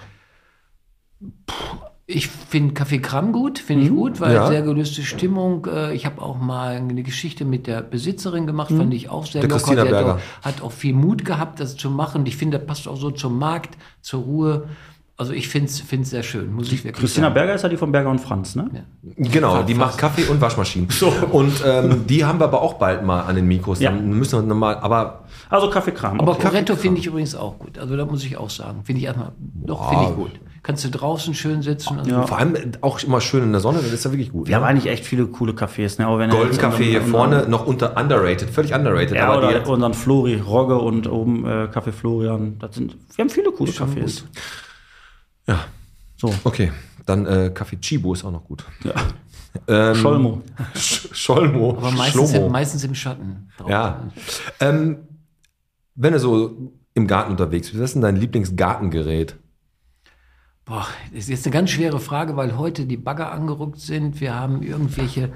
Ich finde Kaffee Kram gut, finde ich gut, weil Ja. sehr gelöste Stimmung. Äh, Ich habe auch mal eine Geschichte mit der Besitzerin gemacht, fand ich auch sehr Der locker. Christina Die hat Berger. auch, hat auch viel Mut gehabt, das zu machen. Ich finde, das passt auch so zum Markt, zur Ruhe. Also ich finde es sehr schön, muss ich wirklich Christina sagen. Berger ist ja die von Berger und Franz, ne? Genau, die macht Kaffee und Waschmaschinen. Und ähm, die haben wir aber auch bald mal an den Mikros. Ja. Dann müssen wir nochmal, aber Also Kaffeekram. Aber okay. Coretto finde ich übrigens auch gut. Also da muss ich auch sagen. Finde ich erstmal, doch, finde ich gut. Kannst du draußen schön sitzen. Und Ja. vor allem auch immer schön in der Sonne, das ist ja wirklich gut. Wir haben ne? eigentlich echt viele coole Cafés, ne? Golden Café hier vorne, noch unter underrated, völlig underrated. Ja, aber oder unseren Flori, Rogge und oben äh, Café Florian. Das sind, wir haben viele coole Cafés. Ja, So. okay. Dann äh, Café Chibo ist auch noch gut. Ja. <laughs> Ähm, Scholmo. Sch Scholmo. aber meistens, im, meistens im Schatten. Ja. Ähm, wenn du so im Garten unterwegs bist, was ist denn dein Lieblingsgartengerät? Boah, das ist jetzt eine ganz schwere Frage, weil heute die Bagger angerückt sind. Wir haben irgendwelche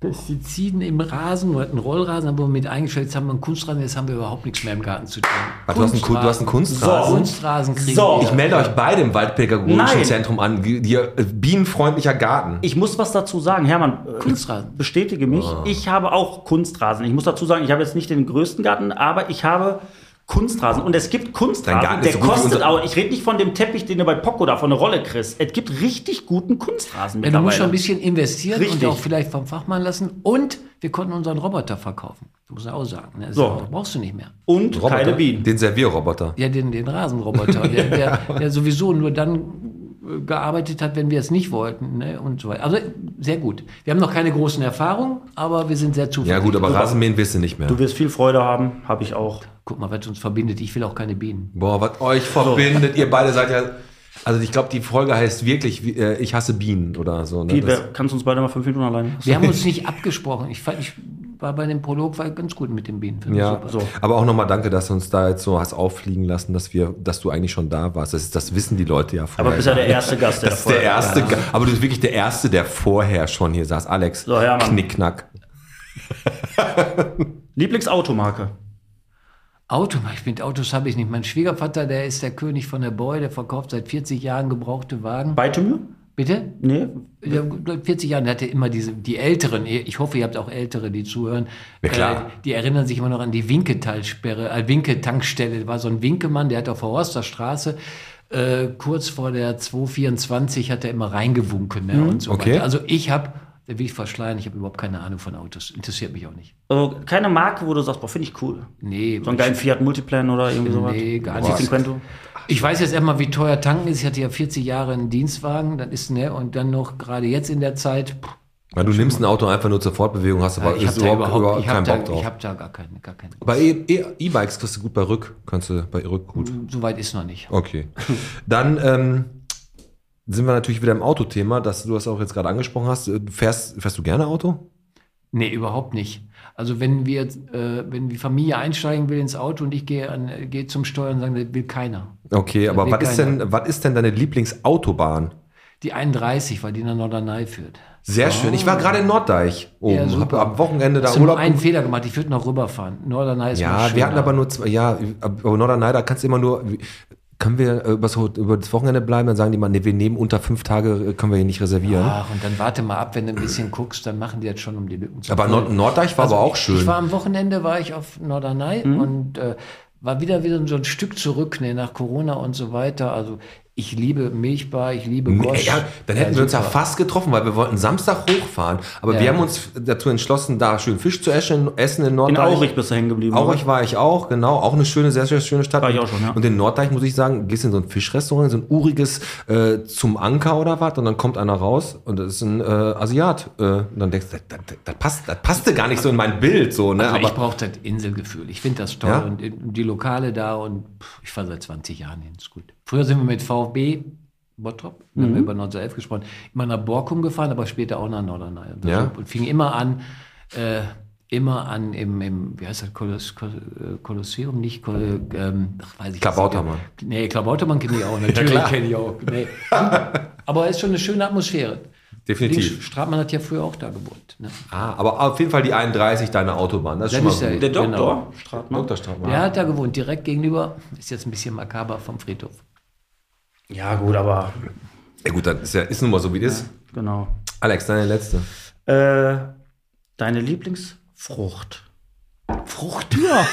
Pestiziden im Rasen, wir hatten einen Rollrasen, haben wir mit eingestellt, jetzt haben wir einen Kunstrasen, jetzt haben wir überhaupt nichts mehr im Garten zu tun. Ah, du hast einen du hast einen Kunstrasen? Kunstrasen kriegen So. wir. Ich melde euch beide im Waldpädagogischen. Zentrum an. Hier, äh, bienenfreundlicher Garten. Ich muss was dazu sagen, Hermann. äh, Kunstrasen. Bestätige mich. Ah. Ich habe auch Kunstrasen. Ich muss dazu sagen, ich habe jetzt nicht den größten Garten, aber ich habe Kunstrasen. Und es gibt Kunstrasen, der so kostet auch. Ich rede nicht von dem Teppich, den du bei Poco da von der Rolle kriegst. Es gibt richtig guten Kunstrasen Ja, du musst schon ein mittlerweile. bisschen investieren Richtig. und auch vielleicht vom Fachmann lassen. Und wir konnten unseren Roboter verkaufen. Das muss ich auch sagen. Ne? So. Brauchst du nicht mehr. Und Roboter, keine Bienen. Den Servierroboter. Ja, den, den Rasenroboter, der, <laughs> der, der sowieso nur dann äh, gearbeitet hat, wenn wir es nicht wollten. Ne? Und so weiter. Also sehr gut. Wir haben noch keine großen Erfahrungen, aber wir sind sehr Ja zuversichtlich. gut, aber Rasenmähen wirst du nicht mehr. Du wirst viel Freude haben, habe ich auch. Guck mal, was uns verbindet. Ich will auch keine Bienen. Boah, was euch verbindet, ihr beide seid ja... Also ich glaube, die Folge heißt wirklich, äh, ich hasse Bienen oder so. Ne? Wie, Das- wer, kannst du uns beide mal fünf Minuten alleine lassen? Wir haben <laughs> uns nicht abgesprochen. Ich, fand, ich war bei dem Prolog war ganz gut mit den Bienen. Ja. So. aber auch nochmal danke, dass du uns da jetzt so hast auffliegen lassen, dass wir, dass du eigentlich schon da warst. Das, das wissen die Leute ja vorher. Aber bist ja der erste Gast, der das ist der vorher- erste, Ga- aber du bist wirklich der erste, der vorher schon hier saß. Alex, So. Knickknack. Lieblingsautomarke. Auto, mit Autos habe ich nicht. Mein Schwiegervater, der ist der König von der Boy, der verkauft seit 40 Jahren gebrauchte Wagen. Beitemür? Bitte? Nee. Ja, seit 40 Jahren der hatte immer diese, die Älteren, ich hoffe, ihr habt auch Ältere, die zuhören, Ja, klar. Äh, die erinnern sich immer noch an die Winketalsperre, äh, Winke-Tankstelle. Da war so ein Winkemann, der hat auf der Horster Straße, äh, kurz vor der 224 hat er immer reingewunken ne, und so okay. weiter. Also ich habe, da will ich verschleiern, ich habe überhaupt keine Ahnung von Autos. Interessiert mich auch nicht. Also keine Marke, wo du sagst, boah, finde ich cool. Nee, So einen geilen Fiat Multiplan oder irgendwie sowas? Nee, gar Fiat nicht. Ich weiß jetzt erstmal, wie teuer tanken ist. Ich hatte ja 40 Jahre einen Dienstwagen, das ist, ne, und dann noch gerade jetzt in der Zeit, pff, Weil du nimmst ein Auto einfach nur zur Fortbewegung, hast aber ich ist habe da überhaupt, überhaupt, ich keinen da, Bock drauf. ich habe da gar keine, gar keine. bei E- E- E-Bikes kriegst du gut bei Rück, kannst du bei Rück gut. Soweit ist noch nicht. Okay. Dann ähm, sind wir natürlich wieder im Autothema, dass du das auch jetzt gerade angesprochen hast. Äh, Fährst, fährst du gerne Auto? Nee, überhaupt nicht. Also wenn wir, äh, wenn die Familie einsteigen will ins Auto und ich gehe, an, gehe zum Steuern, sagen, das will keiner. Okay, aber will was ist, keiner. denn, was ist denn deine Lieblingsautobahn? Die 31, weil die nach Norderney führt. Sehr schön. Ich war gerade in Norddeich oben, Ja, super. habe am Wochenende da Hast Urlaub einen gemacht. Fehler gemacht, ich würde noch rüberfahren. Norderney ist Ja, wir hatten aber nur zwei, ja, aber Norderney, da kannst du immer nur, können wir äh, über das Wochenende bleiben? Dann sagen die mal, nee, wir nehmen unter fünf Tage, äh, können wir hier nicht reservieren. Ach, und dann warte mal ab, wenn du ein bisschen guckst, dann machen die das schon, um die Lücken zu aber. Nord Norddeich war Also aber auch ich- schön. Ich war am Wochenende, war ich auf Norderney und äh, war wieder wieder so ein Stück zurück, ne, nach Corona und so weiter. Also Ich liebe Milchbar, ich liebe Gosch. ja, dann hätten wir uns ja fast getroffen, weil wir wollten Samstag hochfahren. Aber Ja. wir haben uns dazu entschlossen, da schön Fisch zu essen, essen in In Norddeich. Aurich bist du hängen geblieben. Aurich war ich auch, genau. Auch eine schöne, sehr, sehr schöne Stadt. War ich auch schon, ja. Und in Norddeich, muss ich sagen, gehst in so ein Fischrestaurant, so ein uriges äh, zum Anker oder was, und dann kommt einer raus und das ist ein äh, Asiat. Äh, und dann denkst du, das, das, das, passt, das passte gar nicht so in mein Bild. So, ne? Also ich Aber brauche das Inselgefühl. Ich finde das toll. Ja? Und die Lokale da und pff, ich fahre seit 20 Jahren hin. Ist gut. Früher sind wir mit VfB Bottrop, da haben wir über 1911 gesprochen, immer nach Borkum gefahren, aber später auch nach Norderney. Und, Ja. und fing immer an, äh, immer an im, im wie heißt das, Koloss, Kol- äh, Kolosseum, nicht, Kol- ähm, ach, weiß ich Klabautermann. nicht. Nee, Klabautermann kenne ich auch, <laughs> natürlich kenne ich auch. Nee. <laughs> aber es ist schon eine schöne Atmosphäre. Definitiv. Links- Stratmann hat ja früher auch da gewohnt. Ne? ah, aber auf jeden Fall die 31, deine Autobahn. Das ist Das schon mal ist gut. Der Genau. Doktor Stratmann. Dr. Straßmann. Der hat da gewohnt, direkt gegenüber. Ist jetzt ein bisschen makaber vom Friedhof. Ja, gut, aber Ja gut, dann ist ja ist nun mal so, wie es ist. genau. Alex, deine letzte. Äh, deine Lieblingsfrucht. Frucht? Ja.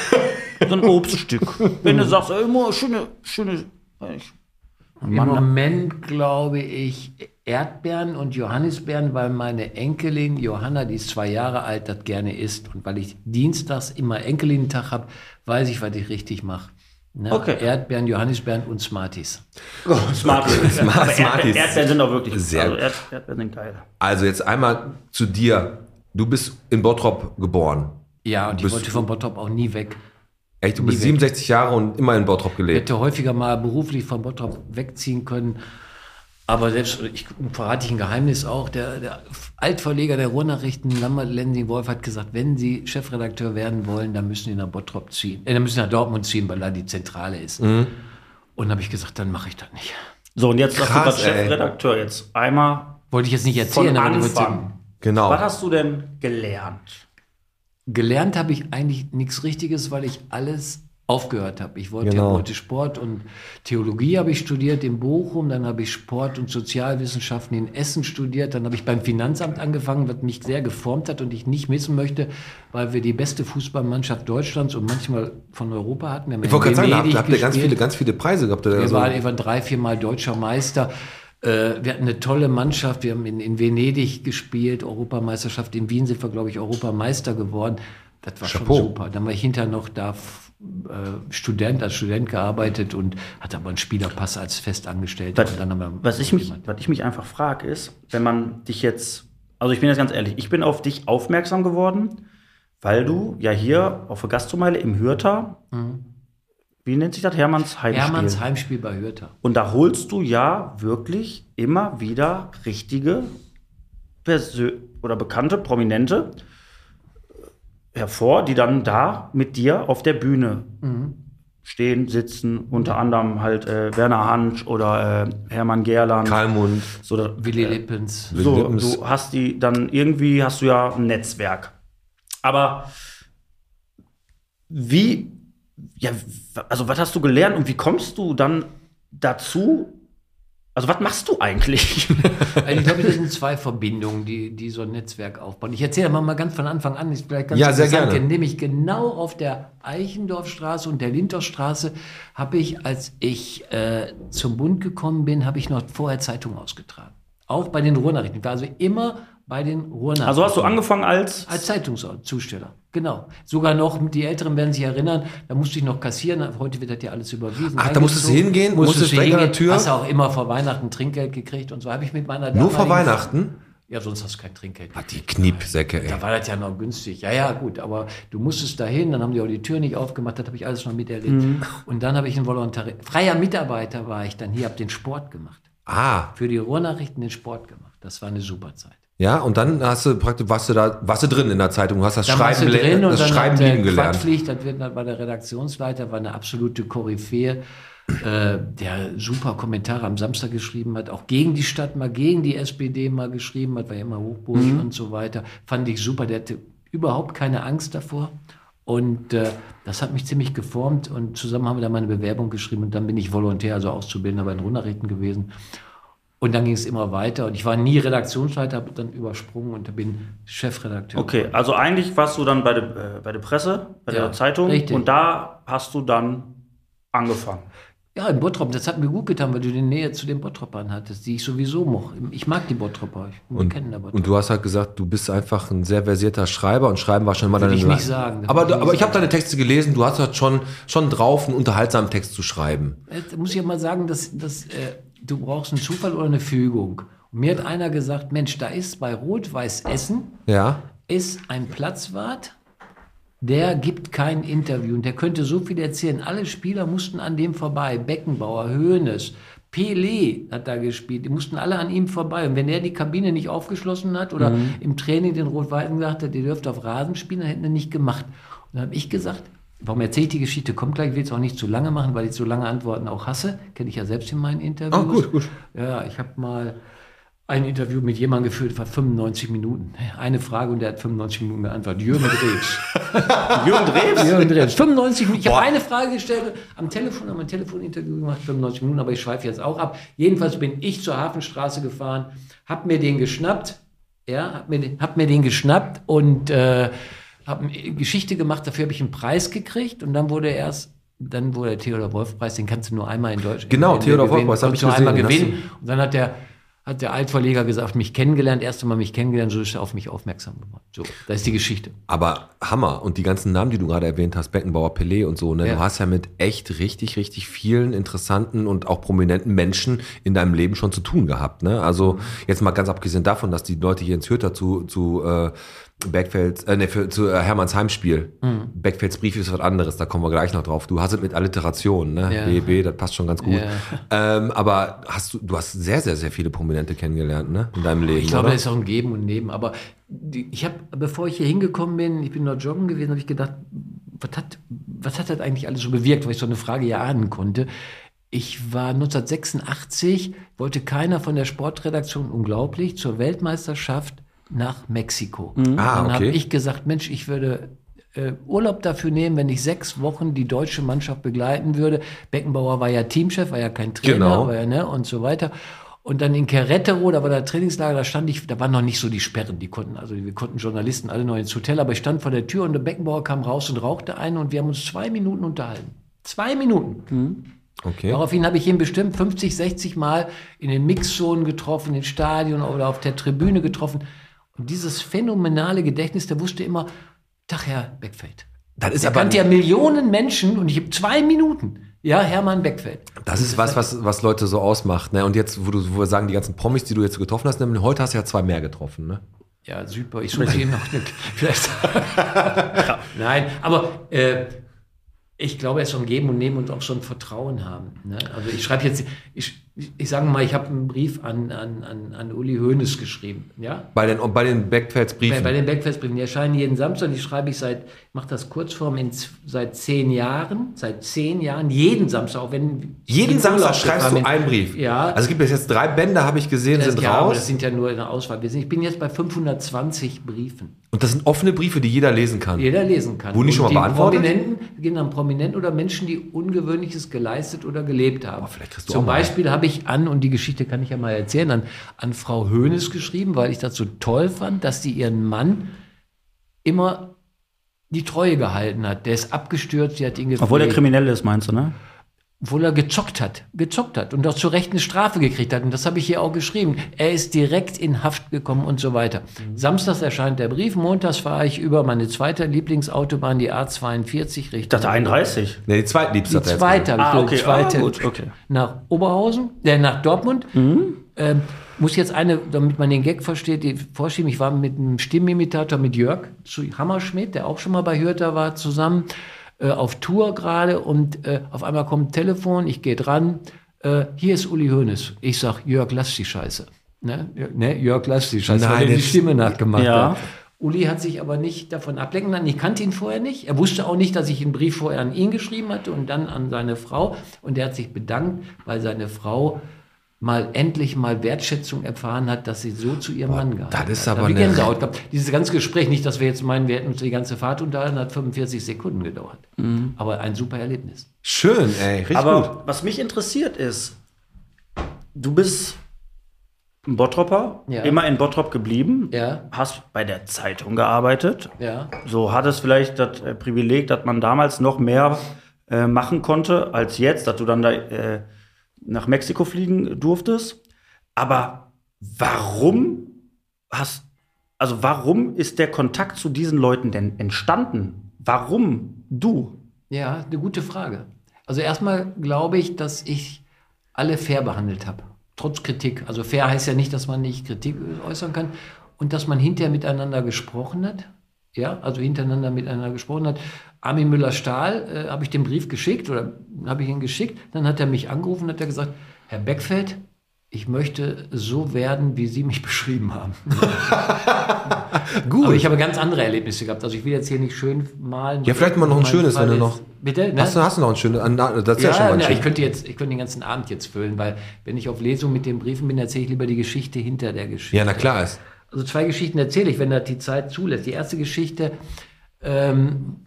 so ein Obststück. Wenn du sagst, ey, immer schöne, schöne. Ich, Im Moment glaube ich Erdbeeren und Johannisbeeren, weil meine Enkelin Johanna, die ist zwei Jahre alt, das gerne isst. Und weil ich dienstags immer Enkelin-Tag habe, weiß ich, was ich richtig mache. Ne? Okay. Erdbeeren, Johannisbeeren und Smarties. Smarties. <laughs> Smart- Aber Smarties. Erdbeeren, sind auch wirklich. Sehr Also. Erd, Erdbeeren sind geil. Also jetzt einmal zu dir. Du bist in Bottrop geboren. Ja, und ich wollte von Bottrop auch nie weg. Echt, du bist weg. 67 Jahre und immer in Bottrop Ich gelebt. hätte häufiger mal beruflich von Bottrop wegziehen können. Aber selbst, ich verrate ich ein Geheimnis auch, der, der Altverleger der Ruhrnachrichten, Lambert Lensing Wolf, hat gesagt, wenn Sie Chefredakteur werden wollen, dann müssen Sie nach Bottrop ziehen. Äh, dann müssen Sie nach Dortmund ziehen, weil da die Zentrale ist. Mhm. Und habe ich gesagt, dann mache ich das nicht. So, und jetzt sagst du gerade ey. Chefredakteur. Jetzt einmal Wollte ich jetzt nicht erzählen, aber Anfang. Genau. Was hast du denn gelernt? gelernt habe ich eigentlich nichts Richtiges, weil ich alles aufgehört habe. Ich wollte Genau. ja wollte Sport und Theologie habe ich studiert in Bochum, dann habe ich Sport und Sozialwissenschaften in Essen studiert, dann habe ich beim Finanzamt angefangen, was mich sehr geformt hat und ich nicht missen möchte, weil wir die beste Fußballmannschaft Deutschlands und manchmal von Europa hatten. Wir Ich wollte gerade sagen, da habt, ihr ganz viele, ganz viele Preise gehabt. Wir Also, waren etwa drei, vier Mal deutscher Meister. Äh, Wir hatten eine tolle Mannschaft. Wir haben in, in Venedig gespielt, Europameisterschaft. In Wien sind wir, glaube ich, Europameister geworden. Das war Chapeau. schon super. Dann war ich hinterher noch da Student, als Student gearbeitet und hatte aber einen Spielerpass als Festangestellter. Was, was, ich mich, was ich mich einfach frage, ist, wenn man dich jetzt, also ich bin jetzt ganz ehrlich, ich bin auf dich aufmerksam geworden, weil du ja hier auf der Gastromeile im Hürter, wie nennt sich das, Hermanns Heimspiel. Hermanns Heimspiel bei Hürter. Und da holst du ja wirklich immer wieder richtige Persö oder bekannte, prominente äh, hervor, die dann da mit dir auf der Bühne stehen, sitzen. Unter anderem halt äh, Werner Hansch oder äh, Hermann Gerland. Kalmund. So, da- Willi Lippens. so, Lippens. du hast die dann irgendwie hast du ja ein Netzwerk. Aber wie, ja, also was hast du gelernt und wie kommst du dann dazu? Also was machst du eigentlich? Also ich glaube, das sind zwei Verbindungen, die, die so ein Netzwerk aufbauen. Ich erzähle mal, mal ganz von Anfang an, ist vielleicht ganz Ja, sehr interessant, gerne. Nämlich genau auf der Eichendorfstraße und der Linterstraße habe ich, als ich äh, zum Bund gekommen bin, habe ich noch vorher Zeitung ausgetragen. Auch bei den Ruhrnachrichten. Ich war also immer bei den Ruhrnachrichten. Also hast du angefangen als Als Zeitungszusteller, genau. Sogar noch, die Älteren werden sich erinnern, da musste ich noch kassieren, heute wird das ja alles überwiesen. Ach, da musstest du hingehen? Musstest Musstest du an der hingehen, Tür? Hast auch immer vor Weihnachten Trinkgeld gekriegt und so habe ich mit meiner Nur vor Weihnachten? Ja, sonst hast du kein Trinkgeld. Ah, die Kniepsäcke, ey. Da war das ja noch günstig. Ja, ja, gut, aber du musstest dahin, dann haben die auch die Tür nicht aufgemacht, das habe ich alles noch miterlebt. Mhm. Und dann habe ich ein Volontariat, freier Mitarbeiter war ich dann hier, habe den Sport gemacht. Ah, Für die Ruhrnachrichten den Sport gemacht. Das war eine super Zeit. Ja, und dann hast du praktisch, warst du da, warst du drin in der Zeitung, hast das Dann warst Schreiben, du le- drin das dann Schreiben lieben gelernt. Quadpflicht, das wird, das war der Redaktionsleiter, war eine absolute Koryphäe, äh, der super Kommentare am Samstag geschrieben hat, auch gegen die Stadt mal, gegen die SPD mal geschrieben hat, war immer hochburg und so weiter. Fand ich super, der hatte überhaupt keine Angst davor. Und äh, das hat mich ziemlich geformt und zusammen haben wir dann meine Bewerbung geschrieben und dann bin ich Volontär, also Auszubildender bei den Ruhrnachrichten gewesen. Und dann ging es immer weiter und ich war nie Redaktionsleiter, habe dann übersprungen und bin Chefredakteur. Okay, also eigentlich warst du dann bei der, äh, bei der Presse, bei Ja, der Zeitung richtig. und da hast du dann angefangen. Ja, in Bottrop, das hat mir gut getan, weil du die Nähe zu den Bottropern hattest, die ich sowieso mochte. Ich mag die Bottropper, ich wir Und, kennen da Bottrop. und du hast halt gesagt, du bist einfach ein sehr versierter Schreiber und Schreiben war schon mal deine ich Le- nicht sagen, Aber, würde ich aber ich habe deine Texte gelesen, du hast halt schon, schon drauf, einen unterhaltsamen Text zu schreiben. Jetzt muss ich ja mal sagen, dass, dass äh, du brauchst einen Zufall oder eine Fügung. Und mir hat einer gesagt, Mensch, da ist bei Rot-Weiß Essen Ja? ist ein Platzwart, der gibt kein Interview und der könnte so viel erzählen. Alle Spieler mussten an dem vorbei. Beckenbauer, Hoeneß, Pelé hat da gespielt. Die mussten alle an ihm vorbei. Und wenn er die Kabine nicht aufgeschlossen hat oder im Training den Rot-Weißen gesagt hat, ihr dürft auf Rasen spielen, dann hätten wir nicht gemacht. Und dann habe ich gesagt, warum erzähle ich die Geschichte? Kommt gleich, ich will es auch nicht zu lange machen, weil ich so lange Antworten auch hasse. Kenne ich ja selbst in meinen Interviews. Ah, gut, gut. Ja, ich habe mal ein Interview mit jemandem geführt, war 95 Minuten. Eine Frage und der hat 95 Minuten geantwortet. Jürgen Drews. <laughs> Jürgen Drews? Jürgen Drews. 95 Minuten. Ich habe eine Frage gestellt, am Telefon, haben ein Telefoninterview gemacht, 95 Minuten, aber ich schweife jetzt auch ab. Jedenfalls bin ich zur Hafenstraße gefahren, habe mir den geschnappt, ja, habe mir, den- hab mir den geschnappt und äh, habe eine Geschichte gemacht, dafür habe ich einen Preis gekriegt und dann wurde erst dann wurde der Theodor Wolf Preis, den kannst du nur einmal in Deutschland Genau, Theodor Wolf Preis, hab konntest ich nur einmal gesehen, hast gewinnen. Und dann hat der hat der Altverleger gesagt, mich kennengelernt, erst einmal mich kennengelernt, so ist er auf mich aufmerksam geworden. So, das ist die Geschichte. Aber Hammer. Und die ganzen Namen, die du gerade erwähnt hast, Beckenbauer, Pelé und so, ne? Ja. Du hast ja mit echt richtig, richtig vielen interessanten und auch prominenten Menschen in deinem Leben schon zu tun gehabt, ne? Also jetzt mal ganz abgesehen davon, dass die Leute hier ins Hürter zu, zu äh, Bergfelds, äh, ne, für, zu äh, Hermanns Heimspiel. Mhm. Bergfelds Brief ist was anderes, da kommen wir gleich noch drauf. Du hast es mit Alliteration, ne? Ja. BB, das passt schon ganz gut. Ja. Ähm, aber hast du, du hast sehr, sehr, sehr viele Prominente kennengelernt, ne? In deinem Leben. Ich glaube, das ist auch ein Geben und Nehmen. Aber die, ich habe, bevor ich hier hingekommen bin, ich bin dort joggen gewesen, habe ich gedacht, was hat, was hat das eigentlich alles so bewirkt, weil ich so eine Frage ja ahnen konnte. Ich war 1986, wollte keiner von der Sportredaktion unglaublich zur Weltmeisterschaft nach Mexiko. Ah, Dann habe okay. ich gesagt, Mensch, ich würde äh, Urlaub dafür nehmen, wenn ich sechs Wochen die deutsche Mannschaft begleiten würde. Beckenbauer war ja Teamchef, war ja kein Trainer, Genau. ja, ne, und so weiter. Und dann in Querétaro, da war der Trainingslager, da stand ich, da waren noch nicht so die Sperren, die konnten, also wir konnten Journalisten alle noch ins Hotel, aber ich stand vor der Tür und der Beckenbauer kam raus und rauchte eine und wir haben uns zwei Minuten unterhalten. Zwei Minuten. Okay. Daraufhin habe ich ihn bestimmt 50, 60 Mal in den Mixzonen getroffen, im Stadion oder auf der Tribüne getroffen. Und dieses phänomenale Gedächtnis, der wusste immer, Tag, Herr Beckfeld. Das ist Er aber kannte ja Millionen Menschen und ich habe zwei Minuten. Ja, Hermann Beckfeld. Das ist was, was, was Leute so ausmacht. Ne? Und jetzt, wo, du, wo wir sagen, die ganzen Promis, die du jetzt so getroffen hast, heute hast du ja zwei mehr getroffen. Ne? Ja, super. Ich suche hier noch eine. Vielleicht. Nein, aber äh, ich glaube, es ist ein Geben und Nehmen und auch ein Vertrauen haben. Ne? Also ich schreibe jetzt, ich, ich sage mal, ich habe einen Brief an, an, an, an Uli Hoeneß geschrieben. Ja? Bei den, und bei den Backfelds Bei, bei den Backfestbriefen, die erscheinen jeden Samstag, die schreibe ich seit, ich mache das Kurzform in, seit zehn Jahren, seit zehn Jahren, jeden Samstag, auch wenn Jeden in Samstag schreibst du einen Brief. Ja. Also es gibt jetzt drei Bände, habe ich gesehen, das, sind ja, aber das raus. sind ja nur eine Auswahl. Wir sind, ich bin jetzt bei 520 Briefen. Und das sind offene Briefe, die jeder lesen kann. jeder lesen kann. Wurden die schon mal beantwortet? Prominenten gehen an Prominenten oder Menschen, die Ungewöhnliches geleistet oder gelebt haben. vielleicht kriegst du Zum Beispiel habe ich an, und die Geschichte kann ich ja mal erzählen, an, an Frau Hoeneß geschrieben, weil ich das so toll fand, dass sie ihren Mann immer die Treue gehalten hat. Der ist abgestürzt, sie hat ihn Obwohl der Kriminelle ist, meinst du, ne? Obwohl er gezockt hat, gezockt hat und auch zu Recht eine Strafe gekriegt hat. Und das habe ich hier auch geschrieben. Er ist direkt in Haft gekommen und so weiter. Samstags erscheint der Brief, montags fahre ich über meine zweite Lieblingsautobahn, die A42 Ich Richtung. dachte 31. Ne, die zweitliebste Die zweite, Ah, okay. die zweite Ah, gut, okay. nach Oberhausen, äh, nach Dortmund. Ähm, muss jetzt eine, damit man den Gag versteht, die vorschieben. Ich war mit einem Stimmimitator mit Jörg zu Hammerschmidt, der auch schon mal bei Hürter war, zusammen äh, auf Tour gerade und äh, auf einmal kommt ein Telefon, ich gehe dran, äh, hier ist Uli Hoeneß. Ich sag, Jörg, lass die Scheiße. Ne? Jörg- Ne? Jörg, lass die Scheiße, Nein, weil er die Stimme nachgemacht Ja. hat. Uli hat sich aber nicht davon ablenken lassen. Ich kannte ihn vorher nicht. Er wusste auch nicht, dass ich einen Brief vorher an ihn geschrieben hatte und dann an seine Frau. Und er hat sich bedankt, weil seine Frau mal endlich mal Wertschätzung erfahren hat, dass sie so zu ihrem Mann gehalten das ist hat. aber Da eine- Gänsehaut gehabt. Dieses ganze Gespräch, nicht, dass wir jetzt meinen, wir hätten uns die ganze Fahrt unterhalten, hat 45 Sekunden gedauert. Aber ein super Erlebnis. Schön, ey, richtig Aber gut. was mich interessiert ist, du bist ein Bottropper, Ja. immer in Bottrop geblieben, Ja. hast bei der Zeitung gearbeitet. Ja. So hattest vielleicht das äh, Privileg, dass man damals noch mehr äh, machen konnte, als jetzt, dass du dann da äh, nach Mexiko fliegen durftest. Aber warum hast, also warum ist der Kontakt zu diesen Leuten denn entstanden? Warum du? Ja, eine gute Frage. Also erstmal glaube ich, dass ich alle fair behandelt habe. Trotz Kritik. Also fair heißt ja nicht, dass man nicht Kritik äußern kann und dass man hinterher miteinander gesprochen hat. Ja, also hintereinander miteinander gesprochen hat. Armin Müller-Stahl äh, habe ich den Brief geschickt oder habe ich ihn geschickt. Dann hat er mich angerufen und hat er gesagt, Herr Beckfeld, ich möchte so werden, wie Sie mich <laughs> beschrieben haben. <laughs> Gut. Aber ich habe ganz andere Erlebnisse gehabt. Also ich will jetzt hier nicht schön malen. ja, vielleicht mal noch ein schönes, Fall wenn du noch. Bitte? Ne? Hast, du, hast du noch ein schönes? Das ist ja, schon Ja, mal ein na, ich könnte jetzt, ich könnte den ganzen Abend jetzt füllen, weil wenn ich auf Lesung mit den Briefen bin, erzähle ich lieber die Geschichte hinter der Geschichte. Ja, na klar ist. Also zwei Geschichten erzähle ich, wenn das die Zeit zulässt. Die erste Geschichte, ähm,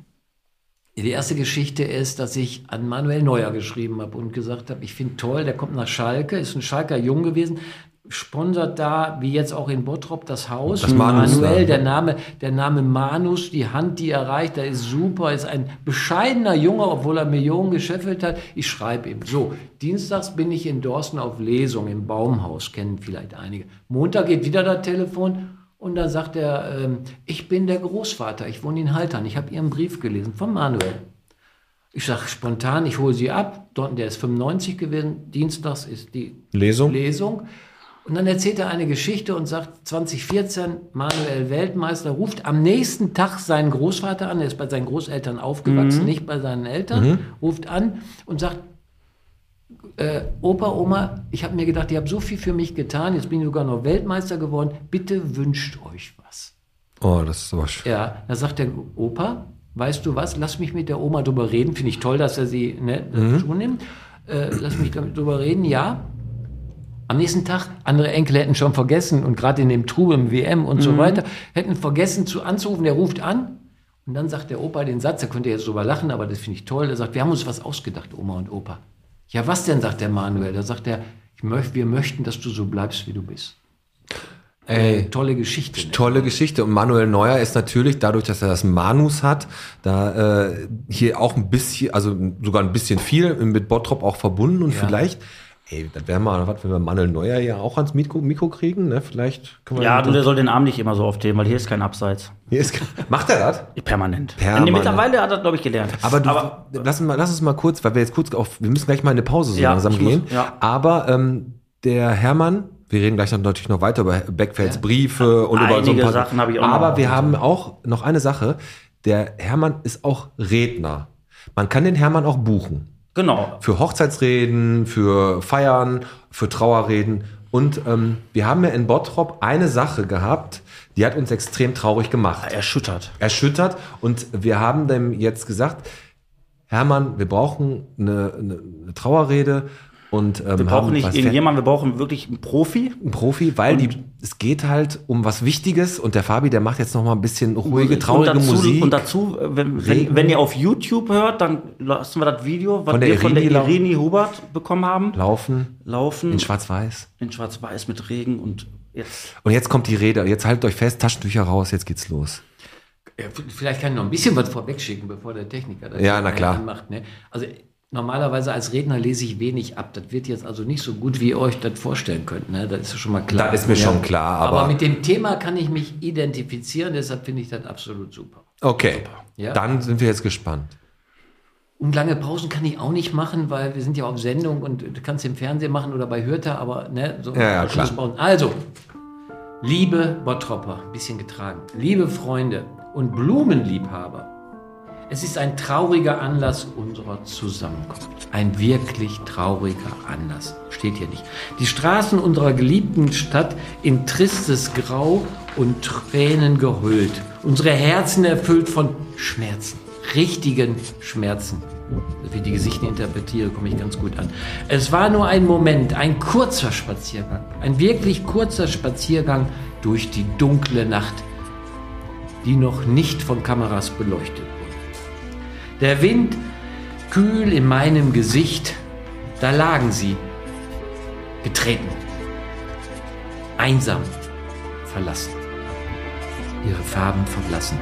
die erste Geschichte ist, dass ich an Manuel Neuer geschrieben habe und gesagt habe, ich finde toll, der kommt nach Schalke, ist ein Schalker Jung gewesen, sponsert da, wie jetzt auch in Bottrop, das Haus. Das Manus Manuel, der Name, der Name Manus, die Hand, die er reicht, der ist super, ist ein bescheidener Junge, obwohl er Millionen gescheffelt hat. Ich schreibe ihm. So, dienstags bin ich in Dorsten auf Lesung im Baumhaus, kennen vielleicht einige. Montag geht wieder das Telefon und da sagt er, ähm, ich bin der Großvater, ich wohne in Haltern, ich habe Ihren Brief gelesen von Manuel. Ich sage spontan, ich hole sie ab. Dort, der ist 95 gewesen. Dienstags ist die Lesung? Lesung. Und dann erzählt er eine Geschichte und sagt, 2014, Manuel Weltmeister ruft am nächsten Tag seinen Großvater an. Er ist bei seinen Großeltern aufgewachsen, nicht bei seinen Eltern. Ruft an und sagt, äh, Opa, Oma, ich habe mir gedacht, ihr habt so viel für mich getan. Jetzt bin ich sogar noch Weltmeister geworden. Bitte wünscht euch was. Oh, das ist aber schön. Ja, da sagt der Opa, weißt du was, lass mich mit der Oma drüber reden. Finde ich toll, dass er sie ne, dazu nimmt. Äh, lass mich damit drüber reden, ja. Am nächsten Tag, andere Enkel hätten schon vergessen und gerade in dem Trubel im WM und so weiter, hätten vergessen zu anzurufen, der ruft an und dann sagt der Opa den Satz, da könnt ihr jetzt drüber lachen, aber das finde ich toll, er sagt, wir haben uns was ausgedacht, Oma und Opa. Ja, was denn, sagt der Manuel, da sagt er, möcht, wir möchten, dass du so bleibst, wie du bist. Ey. Tolle Geschichte. Ne? Tolle Geschichte. Und Manuel Neuer ist natürlich, dadurch, dass er das Manus hat, da äh, hier auch ein bisschen, also sogar ein bisschen viel mit Bottrop auch verbunden und Ja. vielleicht, ey, das wäre mal was, wenn wir Manuel Neuer ja auch ans Mikro, Mikro kriegen, ne? Vielleicht können wir Ja, du, der soll den Arm nicht immer so oft heben, weil hier ist kein Abseits. hier ist, <laughs> Macht er das? Permanent. Permanent. Nee, mittlerweile hat er, glaube ich, gelernt. Aber, du, lass, uns mal, lass uns mal kurz, weil wir jetzt kurz auf, wir müssen gleich mal in eine Pause so Ja, langsam ich muss- gehen. ja. Aber ähm, der Hermann, wir reden gleich noch, natürlich noch weiter über Beckfelds Ja. Briefe und über so ein paar Sachen habe ich auch noch. Aber wir haben auch noch eine Sache. Der Hermann ist auch Redner. Man kann den Hermann auch buchen. Genau. Für Hochzeitsreden, für Feiern, für Trauerreden. Und ähm, wir haben ja in Bottrop eine Sache gehabt, die hat uns extrem traurig gemacht Erschüttert. erschüttert und wir haben dem jetzt gesagt, Hermann, wir brauchen eine, eine, eine Trauerrede und ähm, Wir brauchen nicht irgendjemanden, wir brauchen wirklich einen Profi. einen Profi, weil die, es geht halt um was Wichtiges und der Fabi, der macht jetzt noch mal ein bisschen ruhige, traurige und dazu, Musik. Und dazu, wenn, wenn, wenn ihr auf YouTube hört, dann lassen wir das Video, was Von wir von der Irini Irini Hubert bekommen haben, laufen laufen in Schwarz-Weiß. in Schwarz-Weiß mit Regen und jetzt. Und jetzt kommt die Rede. Jetzt haltet euch fest, Taschentücher raus, jetzt geht's los. Ja, Vielleicht kann ich noch ein bisschen was vorwegschicken, bevor der Techniker das Ja, na klar. anmacht. Ne? Also normalerweise als Redner lese ich wenig ab. Das wird jetzt also nicht so gut, wie ihr euch das vorstellen könnt. Ne? Das ist ja schon mal klar. Das ist mir schon klar, aber- mit dem Thema kann ich mich identifizieren, deshalb finde ich das absolut super. Okay, Ja. dann sind wir jetzt gespannt. Und lange Pausen kann ich auch nicht machen, weil wir sind ja auf Sendung und du kannst im Fernsehen machen oder bei Hörter, aber ne, so Ja, ja, klar. Also, liebe Bottropper, ein bisschen getragen, liebe Freunde und Blumenliebhaber, es ist ein trauriger Anlass unserer Zusammenkunft. Ein wirklich trauriger Anlass. Steht hier nicht. Die Straßen unserer geliebten Stadt in tristes Grau und Tränen gehüllt. Unsere Herzen erfüllt von Schmerzen. Richtigen Schmerzen. Wie ich die Gesichter interpretiere, komme ich ganz gut an. Es war nur ein Moment, ein kurzer Spaziergang. Ein wirklich kurzer Spaziergang durch die dunkle Nacht, die noch nicht von Kameras beleuchtet. Der Wind kühl in meinem Gesicht, da lagen sie, getreten, einsam, verlassen, ihre Farben verblassend,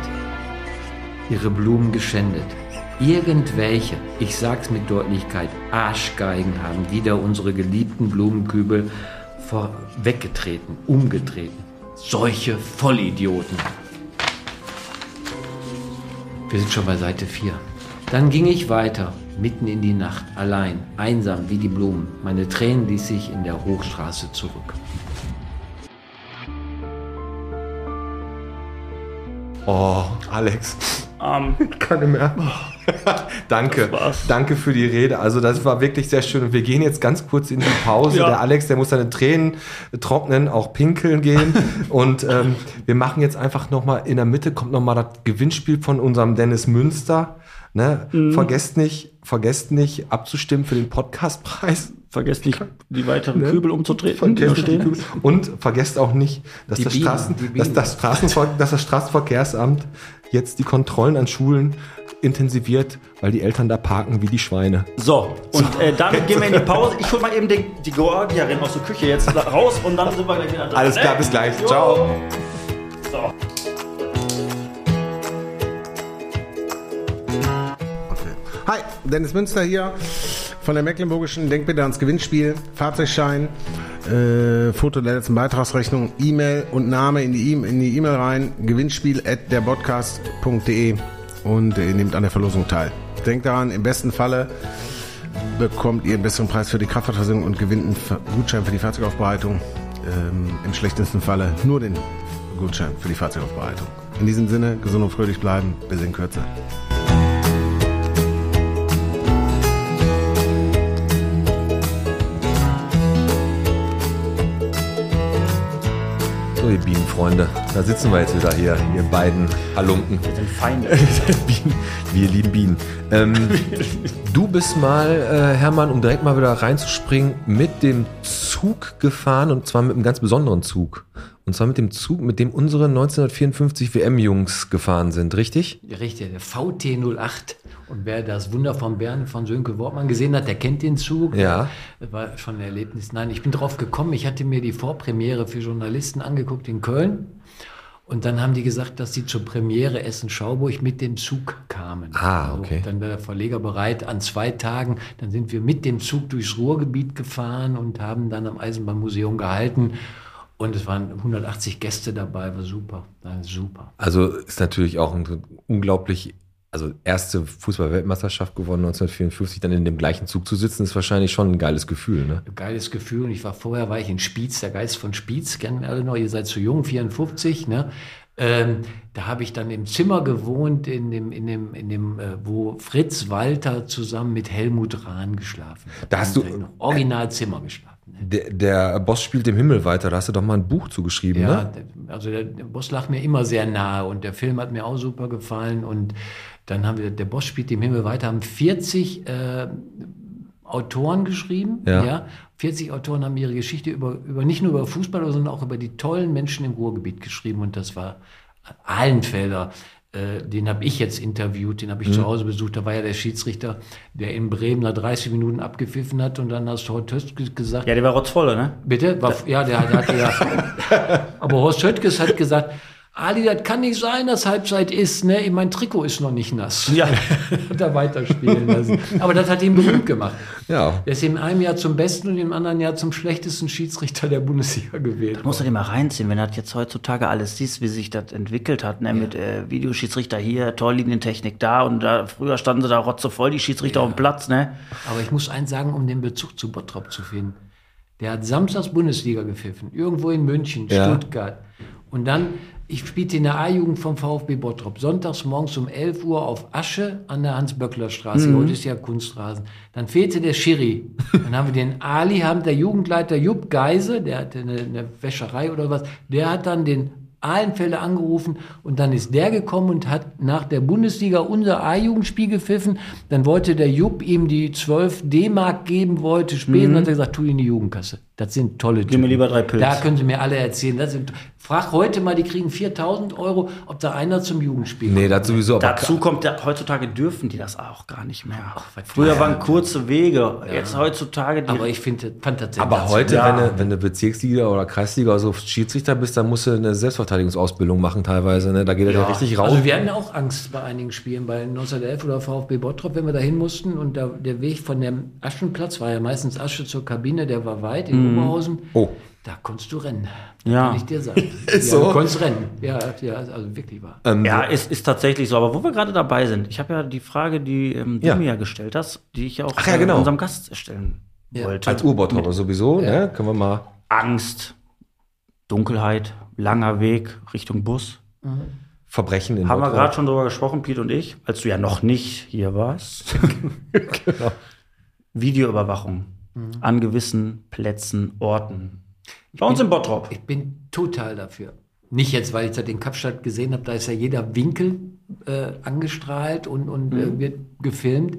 ihre Blumen geschändet, Irgendwelche, ich sag's mit Deutlichkeit, Arschgeigen haben wieder unsere geliebten Blumenkübel vorweggetreten, umgetreten. Solche Vollidioten. Wir sind schon bei Seite 4. Dann ging ich weiter, mitten in die Nacht, allein, einsam wie die Blumen. Meine Tränen ließ ich in der Hochstraße zurück. Oh, Alex. Ähm, <laughs> Keine mehr. <laughs> Danke. Danke für die Rede. Also das war wirklich sehr schön. Und wir gehen jetzt ganz kurz in die Pause. Ja. Der Alex, der muss seine Tränen trocknen, auch pinkeln gehen. <laughs> Und ähm, wir machen jetzt einfach nochmal, in der Mitte kommt nochmal das Gewinnspiel von unserem Dennis Münster. Ne? Mhm. Vergesst nicht, vergesst nicht abzustimmen für den Podcastpreis. vergesst nicht, die weiteren Ne? Kübel umzutreten, Vergesst die stehen. Kübel. Und vergesst auch nicht, dass, Die das, Bienen, Straßen, dass, das Straßenver dass das Straßenverkehrsamt jetzt die Kontrollen an Schulen intensiviert, weil die Eltern da parken wie die Schweine. So, und äh, damit gehen wir in die Pause. Ich hol mal eben den, die Georgierin aus der Küche jetzt raus und dann sind wir gleich wieder da. Alles klar, bis gleich. Ciao. So. Hi, Dennis Münster hier von der Mecklenburgischen. Denkt bitte ans Gewinnspiel, Fahrzeugschein, äh, Foto der letzten Beitragsrechnung, E-Mail und Name in die E- E-Mail rein, gewinnspiel at derpodcast.de und ihr nehmt an der Verlosung teil. Denkt daran, im besten Falle bekommt ihr einen besseren Preis für die Kraftfahrtversicherung und gewinnt einen Gutschein für die Fahrzeugaufbereitung. Ähm, Im schlechtesten Falle nur den Gutschein für die Fahrzeugaufbereitung. In diesem Sinne, gesund und fröhlich bleiben. Bis in Kürze. So, ihr Bienenfreunde, da sitzen wir jetzt wieder hier, ihr beiden Halunken. Wir sind Feinde. <laughs> Wir lieben Bienen. Ähm, du bist mal, äh, Hermann, um direkt mal wieder reinzuspringen, mit dem Zug gefahren und zwar mit einem ganz besonderen Zug. Und zwar mit dem Zug, mit dem unsere 1954 WM-Jungs gefahren sind, richtig? Richtig, der VT08. Und wer das Wunder von Bern von Sönke Wortmann gesehen hat, der kennt den Zug. Ja. Das war schon ein Erlebnis. Nein, ich bin drauf gekommen. Ich hatte mir die Vorpremiere für Journalisten angeguckt in Köln. Und dann haben die gesagt, dass sie zur Premiere Essen-Schauburg mit dem Zug kamen. Ah, okay. dann war der Verleger bereit, an zwei Tagen, dann sind wir mit dem Zug durchs Ruhrgebiet gefahren und haben dann am Eisenbahnmuseum gehalten. Und es waren 180 Gäste dabei, war super, war super. Also ist natürlich auch ein unglaublich, also erste Fußball-Weltmeisterschaft gewonnen 1954, dann in dem gleichen Zug zu sitzen, ist wahrscheinlich schon ein geiles Gefühl, ne? geiles Gefühl. Und ich war vorher, war ich in Spiez, der Geist von Spiez, kennen wir alle noch, ihr seid zu jung, 54, ne? Ähm, da habe ich dann im Zimmer gewohnt, in dem, in dem, in dem, äh, wo Fritz Walter zusammen mit Helmut Rahn geschlafen hat. Da hast du- Im Originalzimmer geschlafen. Der, der Boss spielt im Himmel weiter, da hast du doch mal ein Buch zugeschrieben, Ja, ne? also der, der Boss lag mir immer sehr nahe und der Film hat mir auch super gefallen und dann haben wir, der Boss spielt im Himmel weiter, haben 40 äh, Autoren geschrieben, Ja. ja. 40 Autoren haben ihre Geschichte über, über nicht nur über Fußball, sondern auch über die tollen Menschen im Ruhrgebiet geschrieben und das war Ahlenfelder. Äh, Den habe ich jetzt interviewt, den habe Mhm. ich zu Hause besucht. Da war ja der Schiedsrichter, der in Bremen nach 30 Minuten abgepfiffen hat und dann hast Horst Höstges gesagt, Ja, der war rotzvoll, ne? Bitte? War, ja, der, der hatte ja. Aber Horst Höttges hat gesagt, Ali, das kann nicht sein, dass Halbzeit ist, ne? Mein Trikot ist noch nicht nass. Ja. <laughs> hat er weiterspielen lassen. Aber das hat ihn berühmt gemacht. Ja. Er ist in einem Jahr zum besten und im anderen Jahr zum schlechtesten Schiedsrichter der Bundesliga gewählt. Muss er dir mal reinziehen, wenn er das jetzt heutzutage alles siehst, wie sich das entwickelt hat, ne? mit äh, Videoschiedsrichter hier, Torlinientechnik da und da, früher standen sie da rotzevoll, die Schiedsrichter auf dem Platz, ne? Aber ich muss eins sagen, um den Bezug zu Bottrop zu finden. Der hat samstags Bundesliga gepfiffen, irgendwo in München, Ja. Stuttgart. Und dann, ich spielte in der A-Jugend vom VfB Bottrop, sonntags morgens um 11 Uhr auf Asche an der Hans-Böckler-Straße. Heute ist ja Kunstrasen. Dann fehlte der Schiri. Dann haben wir den Ali, haben der Jugendleiter Jupp Geise, der hatte eine, eine Wäscherei oder was, der hat dann den Ahlenfelder angerufen und dann ist der gekommen und hat nach der Bundesliga unser A-Jugendspiel gepfiffen. Dann wollte der Jupp ihm die 12 D-Mark geben, wollte später, und hat er gesagt, tu in die Jugendkasse. Das sind tolle Typen. mir lieber drei Pilz. Da können Sie mir alle erzählen. Das sind, frag heute mal, die kriegen 4000 Euro, ob da einer zum Jugendspiel Nee, das sowieso. Aber Dazu kommt, ja, heutzutage dürfen die das auch gar nicht mehr. was Früher ja. waren kurze Wege, jetzt heutzutage die. Aber ich finde, fand das Aber heute, Ja. wenn, du, wenn du Bezirksliga oder Kreisliga oder so Schiedsrichter bist, dann musst du eine Selbstverteidigungsausbildung machen teilweise. Ne? Da geht er ja richtig raus. Also wir hatten auch Angst bei einigen Spielen, bei 1911 oder VfB Bottrop, wenn wir da hin mussten und da, der Weg von dem Aschenplatz war ja meistens Asche zur Kabine, der war weit in Oberhausen. Oh. Da konntest du rennen. Ja. Kann ich dir sagen. <laughs> Ist ja, so? Du konntest rennen. Ja, ja, also wirklich wahr. Ähm, Ja, es ist tatsächlich so. Aber wo wir gerade dabei sind, ich habe ja die Frage, die ähm, du Ja. mir ja gestellt hast, die ich ja auch Ach ja, äh, genau. unserem Gast stellen Ja. wollte. Als U-Boot-Hopper sowieso, ne? Können wir mal. Angst, Dunkelheit, langer Weg Richtung Bus. Verbrechen in Haben wir gerade schon drüber gesprochen, Piet und ich, als du ja noch nicht hier warst. <laughs> genau. Videoüberwachung an gewissen Plätzen, Orten. Bei uns in Bottrop. Ich bin total dafür. Nicht jetzt, weil ich das in Kapstadt gesehen habe, da ist ja jeder Winkel äh, angestrahlt und, und äh, wird gefilmt.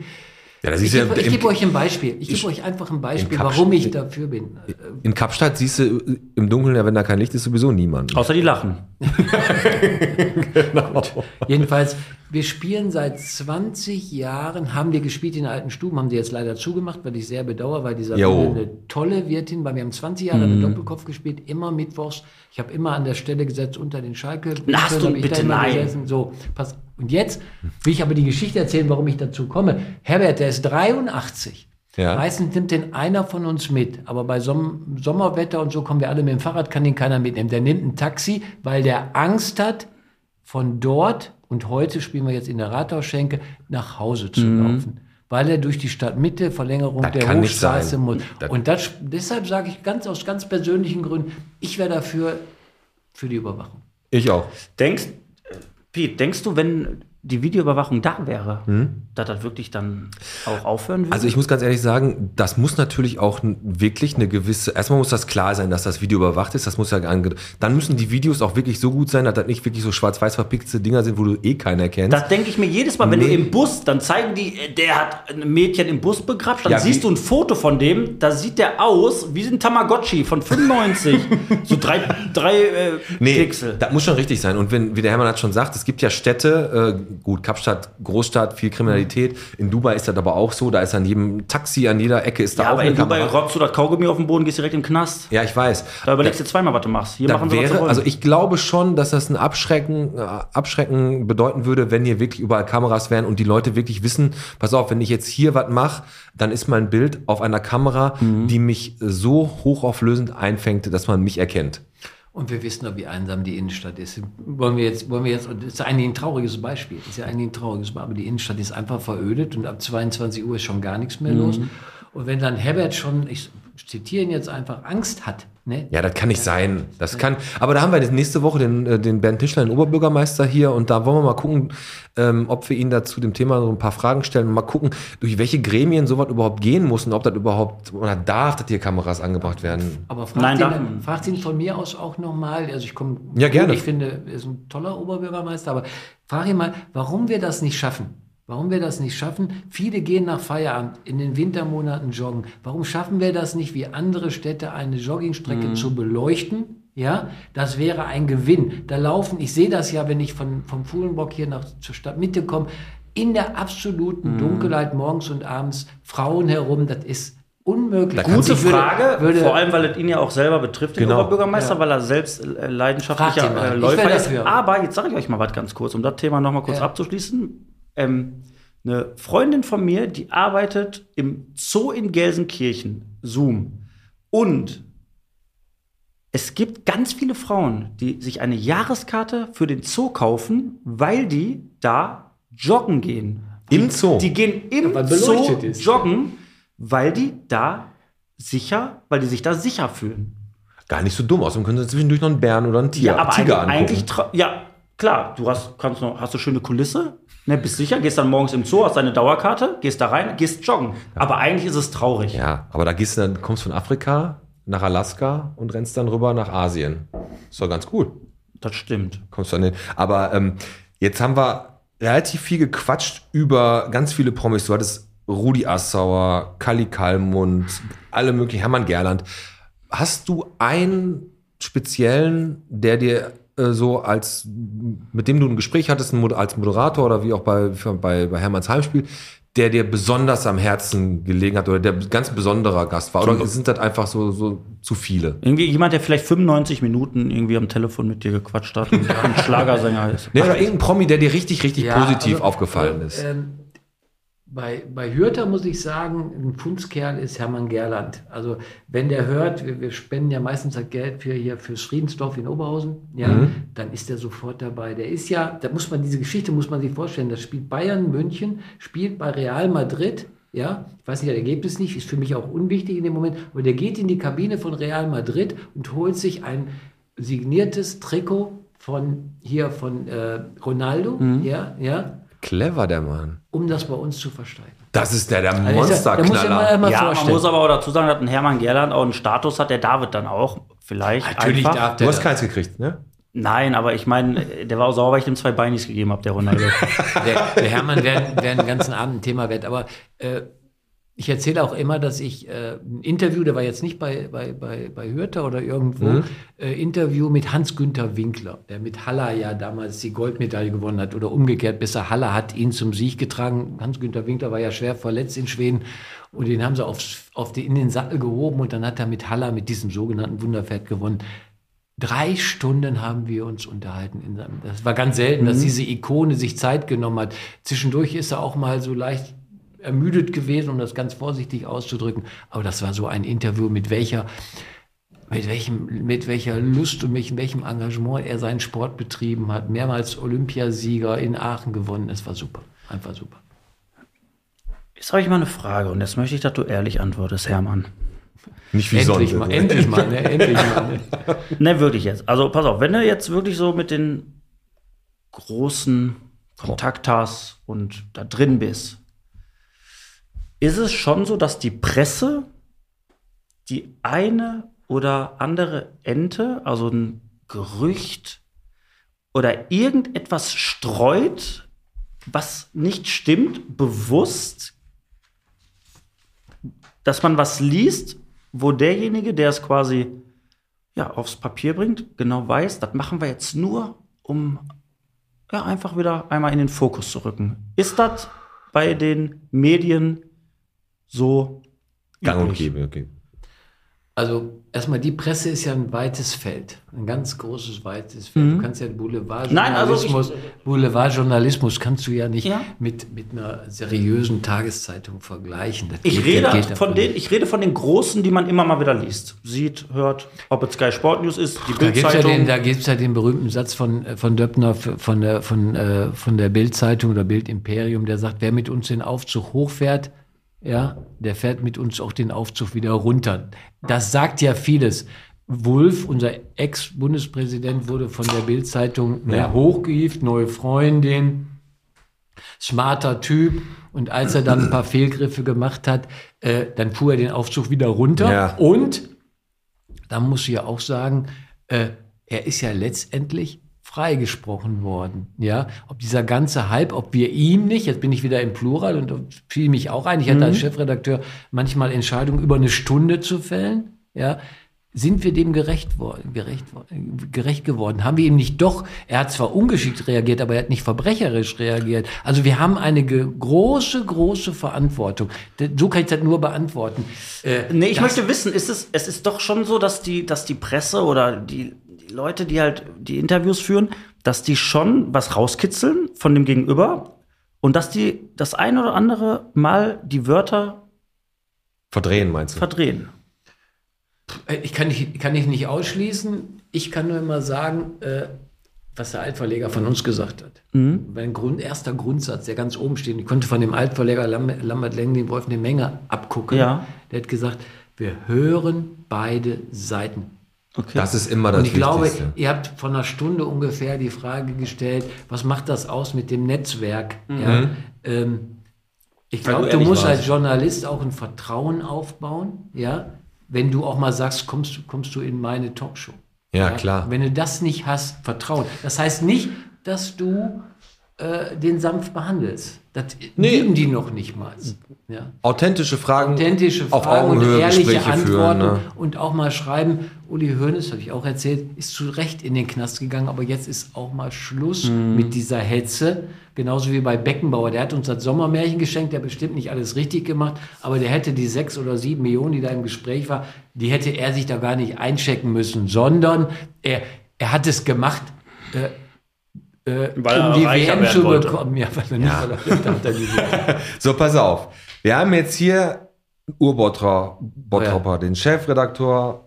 Ja, das Ich gebe gebe euch ein Beispiel. Ich gebe euch einfach ein Beispiel, warum ich dafür bin. Äh, In Kapstadt siehst du im Dunkeln, ja, wenn da kein Licht ist, sowieso niemand. Außer die lachen. <laughs> Jedenfalls, wir spielen seit 20 Jahren, haben wir gespielt in der alten Stuben, haben sie jetzt leider zugemacht, weil ich sehr bedauere, weil dieser eine tolle Wirtin, weil wir haben 20 Jahre Mhm. mit Doppelkopf gespielt, immer mittwochs. Ich habe immer an der Stelle gesetzt unter den Schalke. Hast du- bitte nein. gesessen. So, pass. Und jetzt will ich aber die Geschichte erzählen, warum ich dazu komme. Herbert, der ist 83. Ja. Meistens nimmt den einer von uns mit, aber bei Som Sommerwetter und so kommen wir alle mit dem Fahrrad, kann den keiner mitnehmen. Der nimmt ein Taxi, weil der Angst hat, von dort, und heute spielen wir jetzt in der Rathausschenke, nach Hause zu laufen. Weil er durch die Stadtmitte, Verlängerung Das der Hochstraße muss. Das- und das, deshalb sage ich ganz aus ganz persönlichen Gründen, ich wäre dafür für die Überwachung. Ich auch. Denkst, Piet, denkst du, wenn die Videoüberwachung da wäre, dass das wirklich dann auch aufhören würde? Also ich muss ganz ehrlich sagen, das muss natürlich auch wirklich eine gewisse, erstmal muss das klar sein, dass das Video überwacht ist, das muss ja ange dann müssen die Videos auch wirklich so gut sein, dass das nicht wirklich so schwarz-weiß verpixelte Dinger sind, wo du eh keinen erkennst. Das denke ich mir jedes Mal, wenn Nee. du im Bus, dann zeigen die, äh, der hat ein Mädchen im Bus begrapscht, dann Ja, siehst du ein Foto von dem, da sieht der aus wie ein Tamagotchi von 95. <laughs> so drei, drei äh, Nee, Pixel. das muss schon richtig sein. Und wenn, wie der Hermann hat schon sagt, es gibt ja Städte, äh, gut, Kapstadt, Großstadt, viel Kriminalität. In Dubai ist das aber auch so, da ist an jedem Taxi, an jeder Ecke ist da Ja, auch aber eine in Dubai Kamera. rotzt du das Kaugummi auf den Boden, gehst direkt in den Knast. Ja, ich weiß. Da überlegst du zweimal, was du machst. Hier machen sie, was wäre, wollen. also ich glaube schon, dass das ein Abschrecken, äh, Abschrecken bedeuten würde, wenn hier wirklich überall Kameras wären und die Leute wirklich wissen, pass auf, wenn ich jetzt hier was mache, dann ist mein Bild auf einer Kamera, Mhm. die mich so hochauflösend einfängt, dass man mich erkennt. Und wir wissen doch, wie einsam die Innenstadt ist. Wollen wir jetzt, wollen wir jetzt, das ist eigentlich ein trauriges Beispiel. Das ist ja eigentlich ein trauriges Beispiel, aber die Innenstadt ist einfach verödet und ab 22 Uhr ist schon gar nichts mehr los. Und wenn dann Herbert schon, ich zitiere ihn jetzt einfach, Angst hat, ne? Ja, das kann nicht sein. Das kann. Aber da haben wir nächste Woche den, äh, den Bernd Tischler, den Oberbürgermeister hier, und da wollen wir mal gucken, ähm, ob wir ihn da zu dem Thema so ein paar Fragen stellen und mal gucken, durch welche Gremien sowas überhaupt gehen muss und ob das überhaupt oder darf, dass hier Kameras angebracht werden. Aber fragt, Nein, ihn, fragt ihn von mir aus auch nochmal, also ich komme, Ja, gerne. ich finde, er ist ein toller Oberbürgermeister, aber frag ihn mal, warum wir das nicht schaffen. Warum wir das nicht schaffen? Viele gehen nach Feierabend in den Wintermonaten joggen. Warum schaffen wir das nicht, wie andere Städte, eine Joggingstrecke zu beleuchten? Ja, das wäre ein Gewinn. Da laufen, ich sehe das ja, wenn ich von, vom Fuhlenbock hier nach, zur Stadtmitte komme, in der absoluten Dunkelheit morgens und abends Frauen herum, das ist unmöglich. Da Gute Ich würde- Frage, würde- vor allem, weil es ihn ja auch selber betrifft, den Genau. Oberbürgermeister, Ja. weil er selbst äh, leidenschaftlicher äh, Läufer ist. Aber jetzt sage ich euch mal was ganz kurz, um das Thema nochmal kurz Ja. abzuschließen. Ähm, eine Freundin von mir, die arbeitet im Zoo in Gelsenkirchen, Zoom. Und es gibt ganz viele Frauen, die sich eine Jahreskarte für den Zoo kaufen, weil die da joggen gehen. Im Zoo. Die gehen im Zoo ist. joggen, weil die da sicher, weil die sich da sicher fühlen. Gar nicht so dumm. Außerdem können sie zwischendurch noch einen Bären oder einen Tiger, Ja, aber Tiger eigentlich, eigentlich angucken. tra- ja, klar, du hast, kannst noch, hast du schöne Kulisse, ne, bist sicher, gehst dann morgens im Zoo, hast deine Dauerkarte, gehst da rein, gehst joggen. Aber eigentlich ist es traurig. Ja, aber da gehst du dann, kommst von Afrika nach Alaska und rennst dann rüber nach Asien. Ist doch ganz cool. Das stimmt. kommst du an den. Aber ähm, jetzt haben wir relativ viel gequatscht über ganz viele Promis. Du hattest Rudi Assauer, Kali Kalmund, alle möglichen, Hermann Gerland. Hast du einen speziellen, der dir so als, mit dem du ein Gespräch hattest, ein Mod- als Moderator oder wie auch bei, bei, bei Hermanns Heimspiel, der dir besonders am Herzen gelegen hat oder der ganz besonderer Gast war? Oder sind das einfach so, so zu viele? Irgendwie jemand, der vielleicht 95 Minuten irgendwie am Telefon mit dir gequatscht hat und <laughs> ein Schlagersänger ist. Nee, oder irgendein Promi, der dir richtig, richtig Ja, positiv also, aufgefallen äh, ist. Ähm, bei, bei Hürter muss ich sagen, ein Fundskerl ist Hermann Gerland. Also wenn der hört, wir, wir spenden ja meistens das Geld für hier fürs Friedensdorf in Oberhausen, ja, Mhm. dann ist der sofort dabei. Der ist ja, da muss man diese Geschichte muss man sich vorstellen. Das spielt Bayern München, spielt bei Real Madrid. Ja, ich weiß nicht, das Ergebnis nicht, ist für mich auch unwichtig in dem Moment, aber der geht in die Kabine von Real Madrid und holt sich ein signiertes Trikot von hier von äh, Ronaldo, Mhm. ja, ja, Clever, der Mann. um das bei uns zu versteigen. Das ist der, der Also ja- Monsterknaller. mal Ja, man muss aber auch dazu sagen, dass ein Hermann Gerland auch einen Status hat, der David dann auch vielleicht Natürlich einfach. darf Du der hast keins gekriegt, ne? Nein, aber ich meine, der war auch sauer, weil ich dem zwei Beinis gegeben habe, der Ronaldo. <laughs> der, der Hermann wäre wär einen ganzen Abend ein Thema wert. Aber äh, ich erzähle auch immer, dass ich äh, ein Interview, der war jetzt nicht bei, bei, bei, bei Hürter oder irgendwo, äh, Interview mit Hans-Günther Winkler, der mit Haller ja damals die Goldmedaille gewonnen hat oder umgekehrt, besser Haller hat ihn zum Sieg getragen. Hans-Günther Winkler war ja schwer verletzt in Schweden und den haben sie aufs, auf die, in den Sattel gehoben und dann hat er mit Haller, mit diesem sogenannten Wunderpferd gewonnen. Drei Stunden haben wir uns unterhalten. Das war ganz selten, dass diese Ikone sich Zeit genommen hat. Zwischendurch ist er auch mal so leicht ermüdet gewesen, um das ganz vorsichtig auszudrücken. Aber das war so ein Interview, mit welcher, mit welchem, mit welcher Lust und mit welchem Engagement er seinen Sport betrieben hat. Mehrmals Olympiasieger in Aachen gewonnen. Es war super. Einfach super. Jetzt habe ich mal eine Frage und jetzt möchte ich, dass du ehrlich antwortest, Hermann. Nicht wie Endlich sonst. mal, endlich mal, ne? endlich mal. Ne? <laughs> Ne, wirklich jetzt. Also pass auf, wenn du jetzt wirklich so mit den großen Kontakt hast und da drin bist, ist es schon so, dass die Presse die eine oder andere Ente, also ein Gerücht oder irgendetwas streut, was nicht stimmt, bewusst, dass man was liest, wo derjenige, der es quasi ja, aufs Papier bringt, genau weiß, das machen wir jetzt nur, um ja, einfach wieder einmal in den Fokus zu rücken. Ist das bei den Medien so Gang und üblich? gäbe, okay. Also erstmal, die Presse ist ja ein weites Feld, ein ganz großes, weites Feld. Du kannst ja Boulevardjournalismus, Nein, Boulevardjournalismus kannst du ja nicht Ja. Mit, mit einer seriösen Tageszeitung vergleichen. Das Ich geht- rede, geht von den, nicht. ich rede von den Großen, die man immer mal wieder liest. Sieht, hört, ob es Sky Sport News ist, die Da gibt es ja, Bildzeitung. den- da gibt's ja den berühmten Satz von, äh, von Döppner von der, von, äh, von der Bild-Zeitung oder Bild-Imperium, der sagt, wer mit uns den Aufzug hochfährt, ja, der fährt mit uns auch den Aufzug wieder runter. Das sagt ja vieles. Wulff, unser Ex-Bundespräsident, wurde von der Bild-Zeitung ja. hochgehievt, neue Freundin, smarter Typ. Und als er dann ein paar <clears throat> Fehlgriffe gemacht hat, äh, dann fuhr er den Aufzug wieder runter. Ja. Und da muss ich ja auch sagen, äh, er ist ja letztendlich freigesprochen worden. Ja, ob dieser ganze Hype, ob wir ihm nicht, jetzt bin ich wieder im Plural und fiel mich auch ein, ich hatte als Chefredakteur manchmal Entscheidungen über eine Stunde zu fällen. Ja, sind wir dem gerecht worden, gerecht, gerecht geworden? Haben wir ihm nicht doch, er hat zwar ungeschickt reagiert, aber er hat nicht verbrecherisch reagiert. Also wir haben eine große, große Verantwortung. So kann ich das nur beantworten. Äh, Nee, ich möchte wissen, ist es, es ist doch schon so, dass die, dass die Presse oder die Leute, die halt die Interviews führen, dass die schon was rauskitzeln von dem Gegenüber und dass die das ein oder andere Mal die Wörter Verdrehen, meinst du? verdrehen. Ich kann, nicht, kann ich nicht ausschließen. Ich kann nur immer sagen, äh, was der Altverleger von uns gesagt hat. Mein Grund, erster Grundsatz, der ganz oben steht, ich konnte von dem Altverleger Lam- Lambert Lengen, Wolf eine Menge abgucken. Ja. Der hat gesagt, wir hören beide Seiten. Okay. Das ist immer das Und ich glaube, Wichtigste. ihr habt vor einer Stunde ungefähr die Frage gestellt, was macht das aus mit dem Netzwerk? Ja, ähm, ich glaube, du musst als Journalist auch ein Vertrauen aufbauen, ja, wenn du auch mal sagst, kommst, du- kommst du in meine Talkshow. Ja, klar. Wenn du das nicht hast, Vertrauen. Das heißt nicht, dass du äh, den sanft behandelst. Das Nee. lieben die noch nicht mal. Ja. Authentische Fragen. Authentische auf Fragen und Augenhöhe ehrliche Gespräche Antworten führen. Ne? und auch mal schreiben, Uli Hoeneß, habe ich auch erzählt, ist zu Recht in den Knast gegangen, aber jetzt ist auch mal Schluss Mhm. mit dieser Hetze. Genauso wie bei Beckenbauer. Der hat uns das Sommermärchen geschenkt, der hat bestimmt nicht alles richtig gemacht, aber der hätte die sechs oder sieben Millionen, die da im Gespräch war, die hätte er sich da gar nicht einchecken müssen, sondern er, er hat es gemacht, äh, äh, Weil um die WM zu bekommen. Ja, weil er nicht weil er. <laughs> So, pass auf. Wir haben jetzt hier Urbottropper, Bottropper, den Chefredakteur,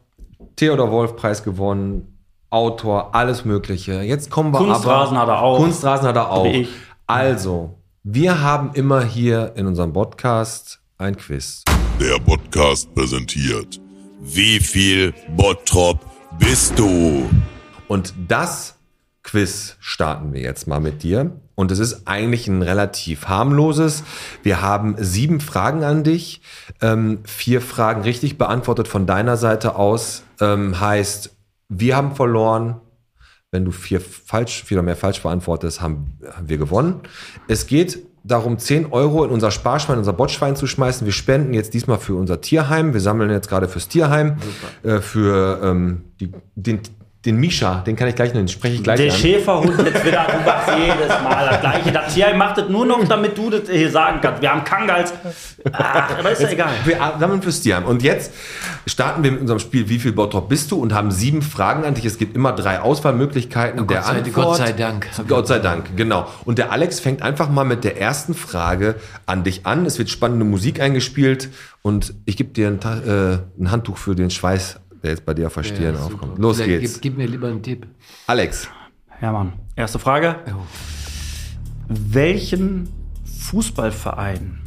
Theodor Wolf Preis gewonnen, Autor, alles Mögliche. Jetzt kommen wir Kunstrasen aber, hat er auch. Kunstrasen hat er auch. Ich. Also, wir haben immer hier in unserem Podcast ein Quiz. Der Podcast präsentiert. Wie viel Bottrop bist du? Und das Quiz starten wir jetzt mal mit dir. Und es ist eigentlich ein relativ harmloses. Wir haben sieben Fragen an dich. Ähm, vier Fragen richtig beantwortet von deiner Seite aus. Ähm, heißt, wir haben verloren. Wenn du vier falsch, vier oder mehr falsch beantwortest, haben, haben wir gewonnen. Es geht darum, 10 Euro in unser Sparschwein, unser Botschwein zu schmeißen. Wir spenden jetzt diesmal für unser Tierheim. Wir sammeln jetzt gerade fürs Tierheim, äh, für ähm, die, den, den Misha, den kann ich gleich noch, den spreche ich gleich Der an. Schäferhund jetzt <laughs> wieder, du machst jedes Mal das gleiche. Das Tier macht das nur noch, damit du das hier sagen kannst. Wir haben Kangals. Ach, aber ist ja egal. Wir sammeln fürs Tierheim. Und jetzt starten wir mit unserem Spiel Wie viel Bottrop bist du? Und haben sieben Fragen an dich. Es gibt immer drei Auswahlmöglichkeiten der Gott sei- Antwort. Gott sei Dank. Gott sei Dank, genau. Und der Alex fängt einfach mal mit der ersten Frage an dich an. Es wird spannende Musik eingespielt und ich gebe dir ein, äh, ein Handtuch für den Schweiß, der jetzt bei dir auf der Stirn Ja, aufkommt. Los Vielleicht geht's. Gib, gib mir lieber einen Tipp. Alex, Hermann, erste Frage. Welchen Fußballverein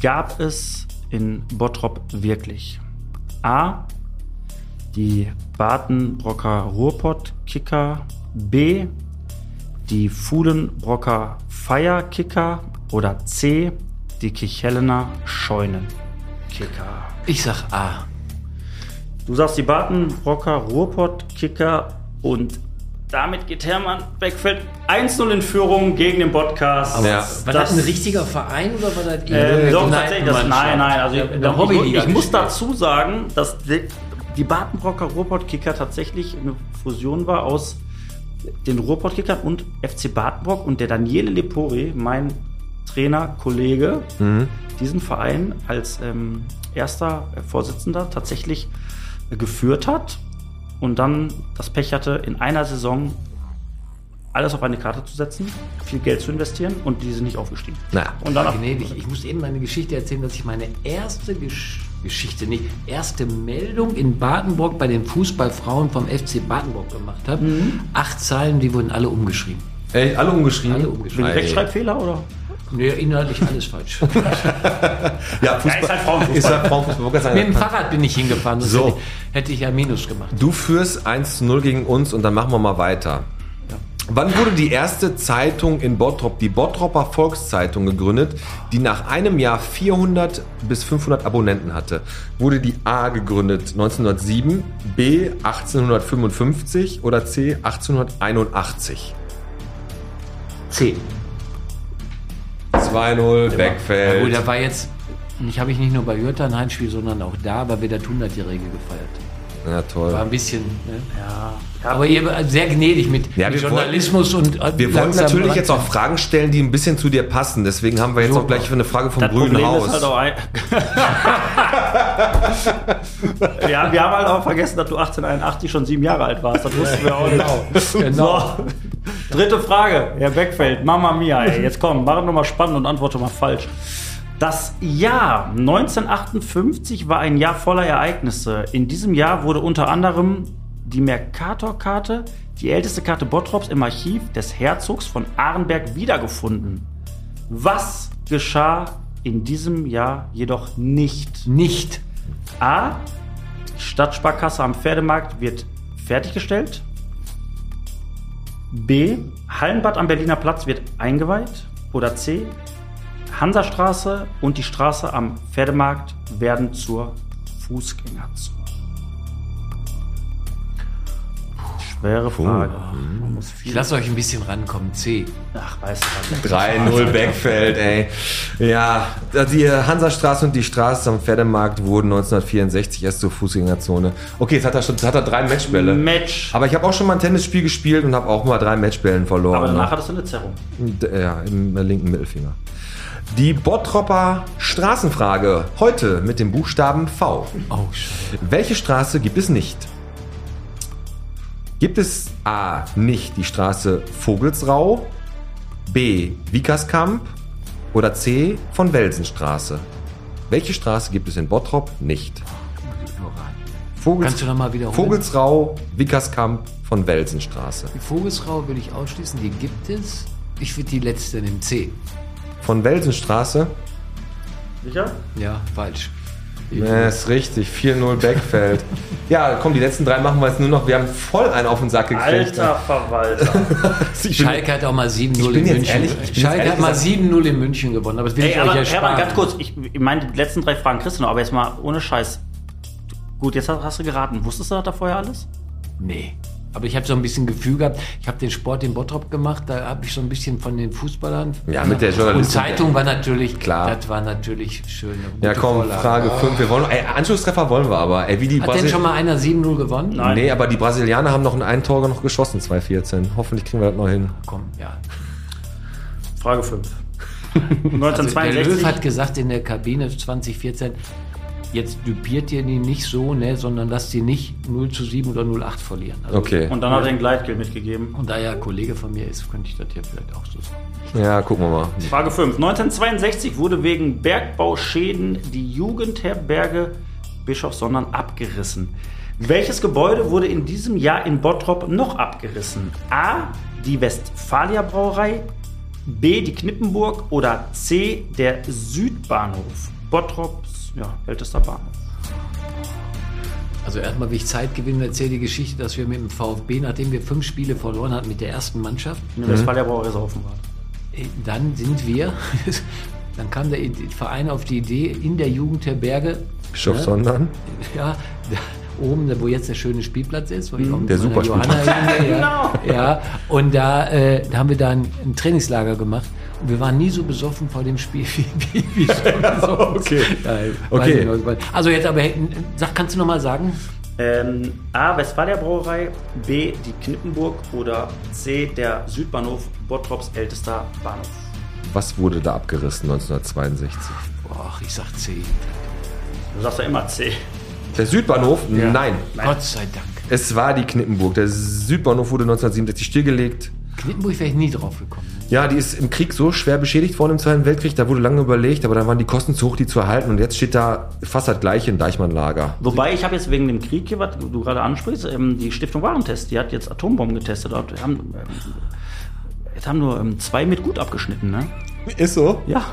gab es in Bottrop wirklich? A. Die Badenbrocker Ruhrpott-Kicker. B. Die Fuhlenbrocker Feierkicker. Oder C. Die Kichellener Scheunenkicker. Ich sag A. Du sagst die Badenbrocker Ruhrpott-Kicker und damit geht Hermann Beckfeld 1-0 in Führung gegen den Podcast. Ja. War das, ein richtiger Verein oder war das Äh, doch, tatsächlich. Das, nein, nein. Also in ich, der ich, Hobbyliga ich muss dazu sagen, dass die, die Badenbrocker Ruhrpott-Kicker tatsächlich eine Fusion war aus den Ruhrpott-Kickern und FC Badenbrock und der Daniele Lepori, mein Trainer, Kollege, diesen Verein als ähm, erster Vorsitzender tatsächlich geführt hat und dann das Pech hatte, in einer Saison alles auf eine Karte zu setzen, viel Geld zu investieren und die sind nicht aufgestiegen. Na, Und danach Gnädig, ich muss eben meine Geschichte erzählen, dass ich meine erste Gesch Geschichte, nicht erste Meldung in Badenburg bei den Fußballfrauen vom FC Badenburg gemacht habe. Mhm. Acht Zeilen, die wurden alle umgeschrieben. ey, alle umgeschrieben. Alle umgeschrieben. Wegen Rechtschreibfehler oder? Nee, inhaltlich alles falsch. <laughs> Ja, Fußball. ist halt Frauenfußball. Ist halt Frauenfußball. Mit dem Fahrrad bin ich hingefahren, sonst So. hätte, ich, hätte ich ja Minus gemacht. Du führst 1 zu 0 gegen uns und dann machen wir mal weiter. Wann wurde die erste Zeitung in Bottrop, die Bottropper Volkszeitung, gegründet, die nach einem Jahr 400 bis 500 Abonnenten hatte? Wurde die A gegründet 1907, B 1855 oder C 1881? C. 2-0, Ja, Beckfeld. gut, da war jetzt, ich habe ich nicht nur bei Jutta ein Heimspiel, sondern auch da, weil wir das 100-Jährige gefeiert. Ja, toll. War ein bisschen, ne? Ja. Aber ihr war sehr gnädig mit, Ja, mit wir Journalismus und äh, Wir wollten langsam natürlich ran- jetzt auch Fragen stellen, die ein bisschen zu dir passen. Deswegen haben wir jetzt auch gleich für eine Frage vom Das Grünen Problem Haus. ist halt auch ein <laughs> ja, wir haben halt auch vergessen, dass du 1881 schon sieben Jahre alt warst. Das wussten wir auch nicht. Genau. So, dritte Frage, Herr Beckfeld. Mama mia, ey. Jetzt komm, mach nochmal spannend und antworte mal falsch. Das Jahr 1958 war ein Jahr voller Ereignisse. In diesem Jahr wurde unter anderem die Mercator-Karte, die älteste Karte Bottrops im Archiv des Herzogs von Arenberg wiedergefunden. Was geschah in diesem Jahr jedoch nicht? Nicht. A. Die Stadtsparkasse am Pferdemarkt wird fertiggestellt. B. Hallenbad am Berliner Platz wird eingeweiht. Oder C. Hansastraße und die Straße am Pferdemarkt werden zur Fußgängerzone. Schwere Frage. Man muss Ich lasse euch ein bisschen rankommen. C. Ach, weißt du was? 3-0 Beckfeld, ey. Ja, die Hansastraße und die Straße am Pferdemarkt wurden 1964 erst zur Fußgängerzone. Okay, jetzt hat er schon jetzt hat er drei Matchbälle. Match. Aber ich habe auch schon mal ein Tennisspiel gespielt und habe auch mal drei Matchbällen verloren. Aber danach ne? hattest du eine Zerrung. D- Ja, im linken Mittelfinger. Die Bottropper Straßenfrage. Heute mit dem Buchstaben V. Oh. Welche Straße gibt es nicht? Gibt es A. nicht die Straße Vogelsrau, B. Wiekerskamp oder C. von Welsenstraße? Welche Straße gibt es in Bottrop nicht? Vogels Kannst du noch mal wiederholen? Vogelsrau, Wiekerskamp, von Welsenstraße. Die Vogelsrau würde ich ausschließen. Die gibt es. Ich würde die letzte nehmen. C. Von Welsenstraße? Sicher? Ja, falsch. Ja, ist richtig. 4-0 Backfeld. <laughs> ja, komm, die letzten drei machen wir jetzt nur noch. Wir haben voll einen auf den Sack gekriegt. Alter Verwalter. <laughs> Schalke hat auch mal 7-0 Ich in München. ehrlich- bin Schalke jetzt hat mal ehrlich 7-0 in München gewonnen. Aber das will Ey, ich aber euch Hermann, ersparen. ganz kurz. Ich, ich meine, die letzten drei Fragen kriegst du noch, aber jetzt mal ohne Scheiß. Gut, jetzt hast, hast du geraten. Wusstest du das da vorher alles? Nee. Aber ich habe so ein bisschen Gefühl gehabt, ich habe den Sport in Bottrop gemacht, da habe ich so ein bisschen von den Fußballern. Ja, mit der Und Journalistin. Zeitung war natürlich, Klar. das war natürlich schön. Ja, komm, Vorlage. Frage 5. Wir wollen, ey, Anschlusstreffer wollen wir aber. Ey, wie die Hat denn Brasil- schon mal einer 7-0 gewonnen? Nein. Nee, aber die Brasilianer haben noch ein ein Tor noch geschossen, 2014. Hoffentlich kriegen wir das noch hin. Komm, ja. Frage 5. <laughs> Also der 1962. Löw hat gesagt in der Kabine 2014, jetzt düpiert ihr die nicht so, ne, sondern lasst sie nicht 0 zu 7 oder 0-8 verlieren. Also, Okay. und dann hat er ein Gleitgel mitgegeben. Und da er Kollege von mir ist, könnte ich das hier vielleicht auch so sagen. Ja, gucken wir mal. Frage 5. 1962 wurde wegen Bergbauschäden die Jugendherberge Bischof Sondern abgerissen. Welches Gebäude wurde in diesem Jahr in Bottrop noch abgerissen? A. Die Westfalia Brauerei, B. die Knippenburg oder C. der Südbahnhof. Bottrops ja, ältester Bahnhof. Also erstmal will ich Zeit gewinnen und erzähle die Geschichte, dass wir mit dem VfB, nachdem wir fünf Spiele verloren hatten mit der ersten Mannschaft, In der Westfalia saufen war. äh, dann sind wir, <laughs> dann kam der Verein auf die Idee, in der Jugendherberge, Bischof ne, Sondern. ja, da, oben, wo jetzt der schöne Spielplatz ist, wo ich auch mit Der meiner Superspielplatz. Johanna hingehe, ja, <laughs> ja, und da, äh, da haben wir dann ein Trainingslager gemacht und wir waren nie so besoffen vor dem Spiel <laughs> wie, wie, wie <laughs> so. Okay. Nein, Okay. noch. Also jetzt aber, sag, kannst du noch mal sagen? Ähm, A. Westfalia Brauerei, B. die Knippenburg oder C. der Südbahnhof Bottrops ältester Bahnhof. Was wurde da abgerissen 1962? Boah, ich sag C. Du sagst ja immer C. Der Südbahnhof? Nein. Gott sei Dank. Es war die Knippenburg. Der Südbahnhof wurde 1967 stillgelegt. Knittenburg wäre ich nie drauf gekommen. Ja, die ist im Krieg so schwer beschädigt worden im Zweiten Weltkrieg, da wurde lange überlegt, aber dann waren die Kosten zu hoch, die zu erhalten und jetzt steht da fast das gleiche in Deichmann-Lager. Wobei ich habe jetzt wegen dem Krieg hier, was du gerade ansprichst, ähm, die Stiftung Warentest, die hat jetzt Atombomben getestet. Und wir haben, ähm, jetzt haben nur ähm, zwei mit gut abgeschnitten, ne? Ist so? Ja.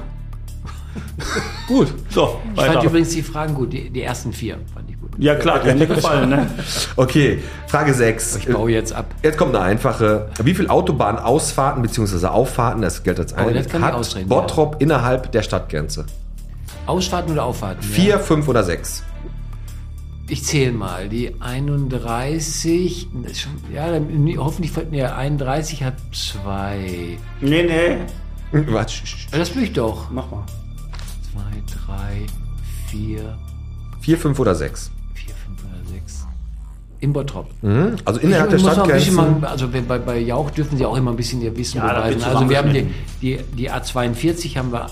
<laughs> Gut. So, Ich fand weiter. übrigens die Fragen gut, die, die ersten vier fand ich gut. Ja klar, die haben dir gefallen, ne? Okay, Frage 6. Ich baue jetzt ab. Jetzt kommt eine einfache. Wie viele Autobahnausfahrten bzw. Auffahrten, das gilt als Oh, ein, das kann ich hat Bottrop innerhalb der Stadtgrenze? Ausfahrten oder Auffahrten? Vier, fünf oder sechs? Ich zähle mal. Die 31, das ist schon, ja, hoffentlich fällt mir 31 hat zwei. Nee, nee. <laughs> Ja, Das will ich doch. Mach mal. Zwei, drei, vier, Vier, fünf oder sechs? vier, fünf oder sechs. In Bottrop. Also innerhalb der Ich bisschen Stadtgrenzen. mal, also bei, bei Jauch dürfen sie auch immer ein bisschen ihr Wissen Ja, beweisen. Also wir haben die, die, die A42 haben wir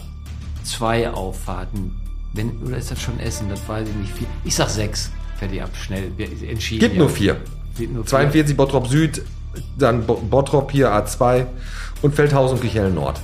zwei Auffahrten. Wenn, oder ist das schon Essen? Das weiß ich nicht. Vier. Ich sag sechs. Fertig ab, schnell. Wir- Entschieden. Gibt ja. nur vier. Gibt nur vier. 42 Bottrop Süd, dann Bo- Bottrop hier A2 und Feldhausen und Kichellen Nord.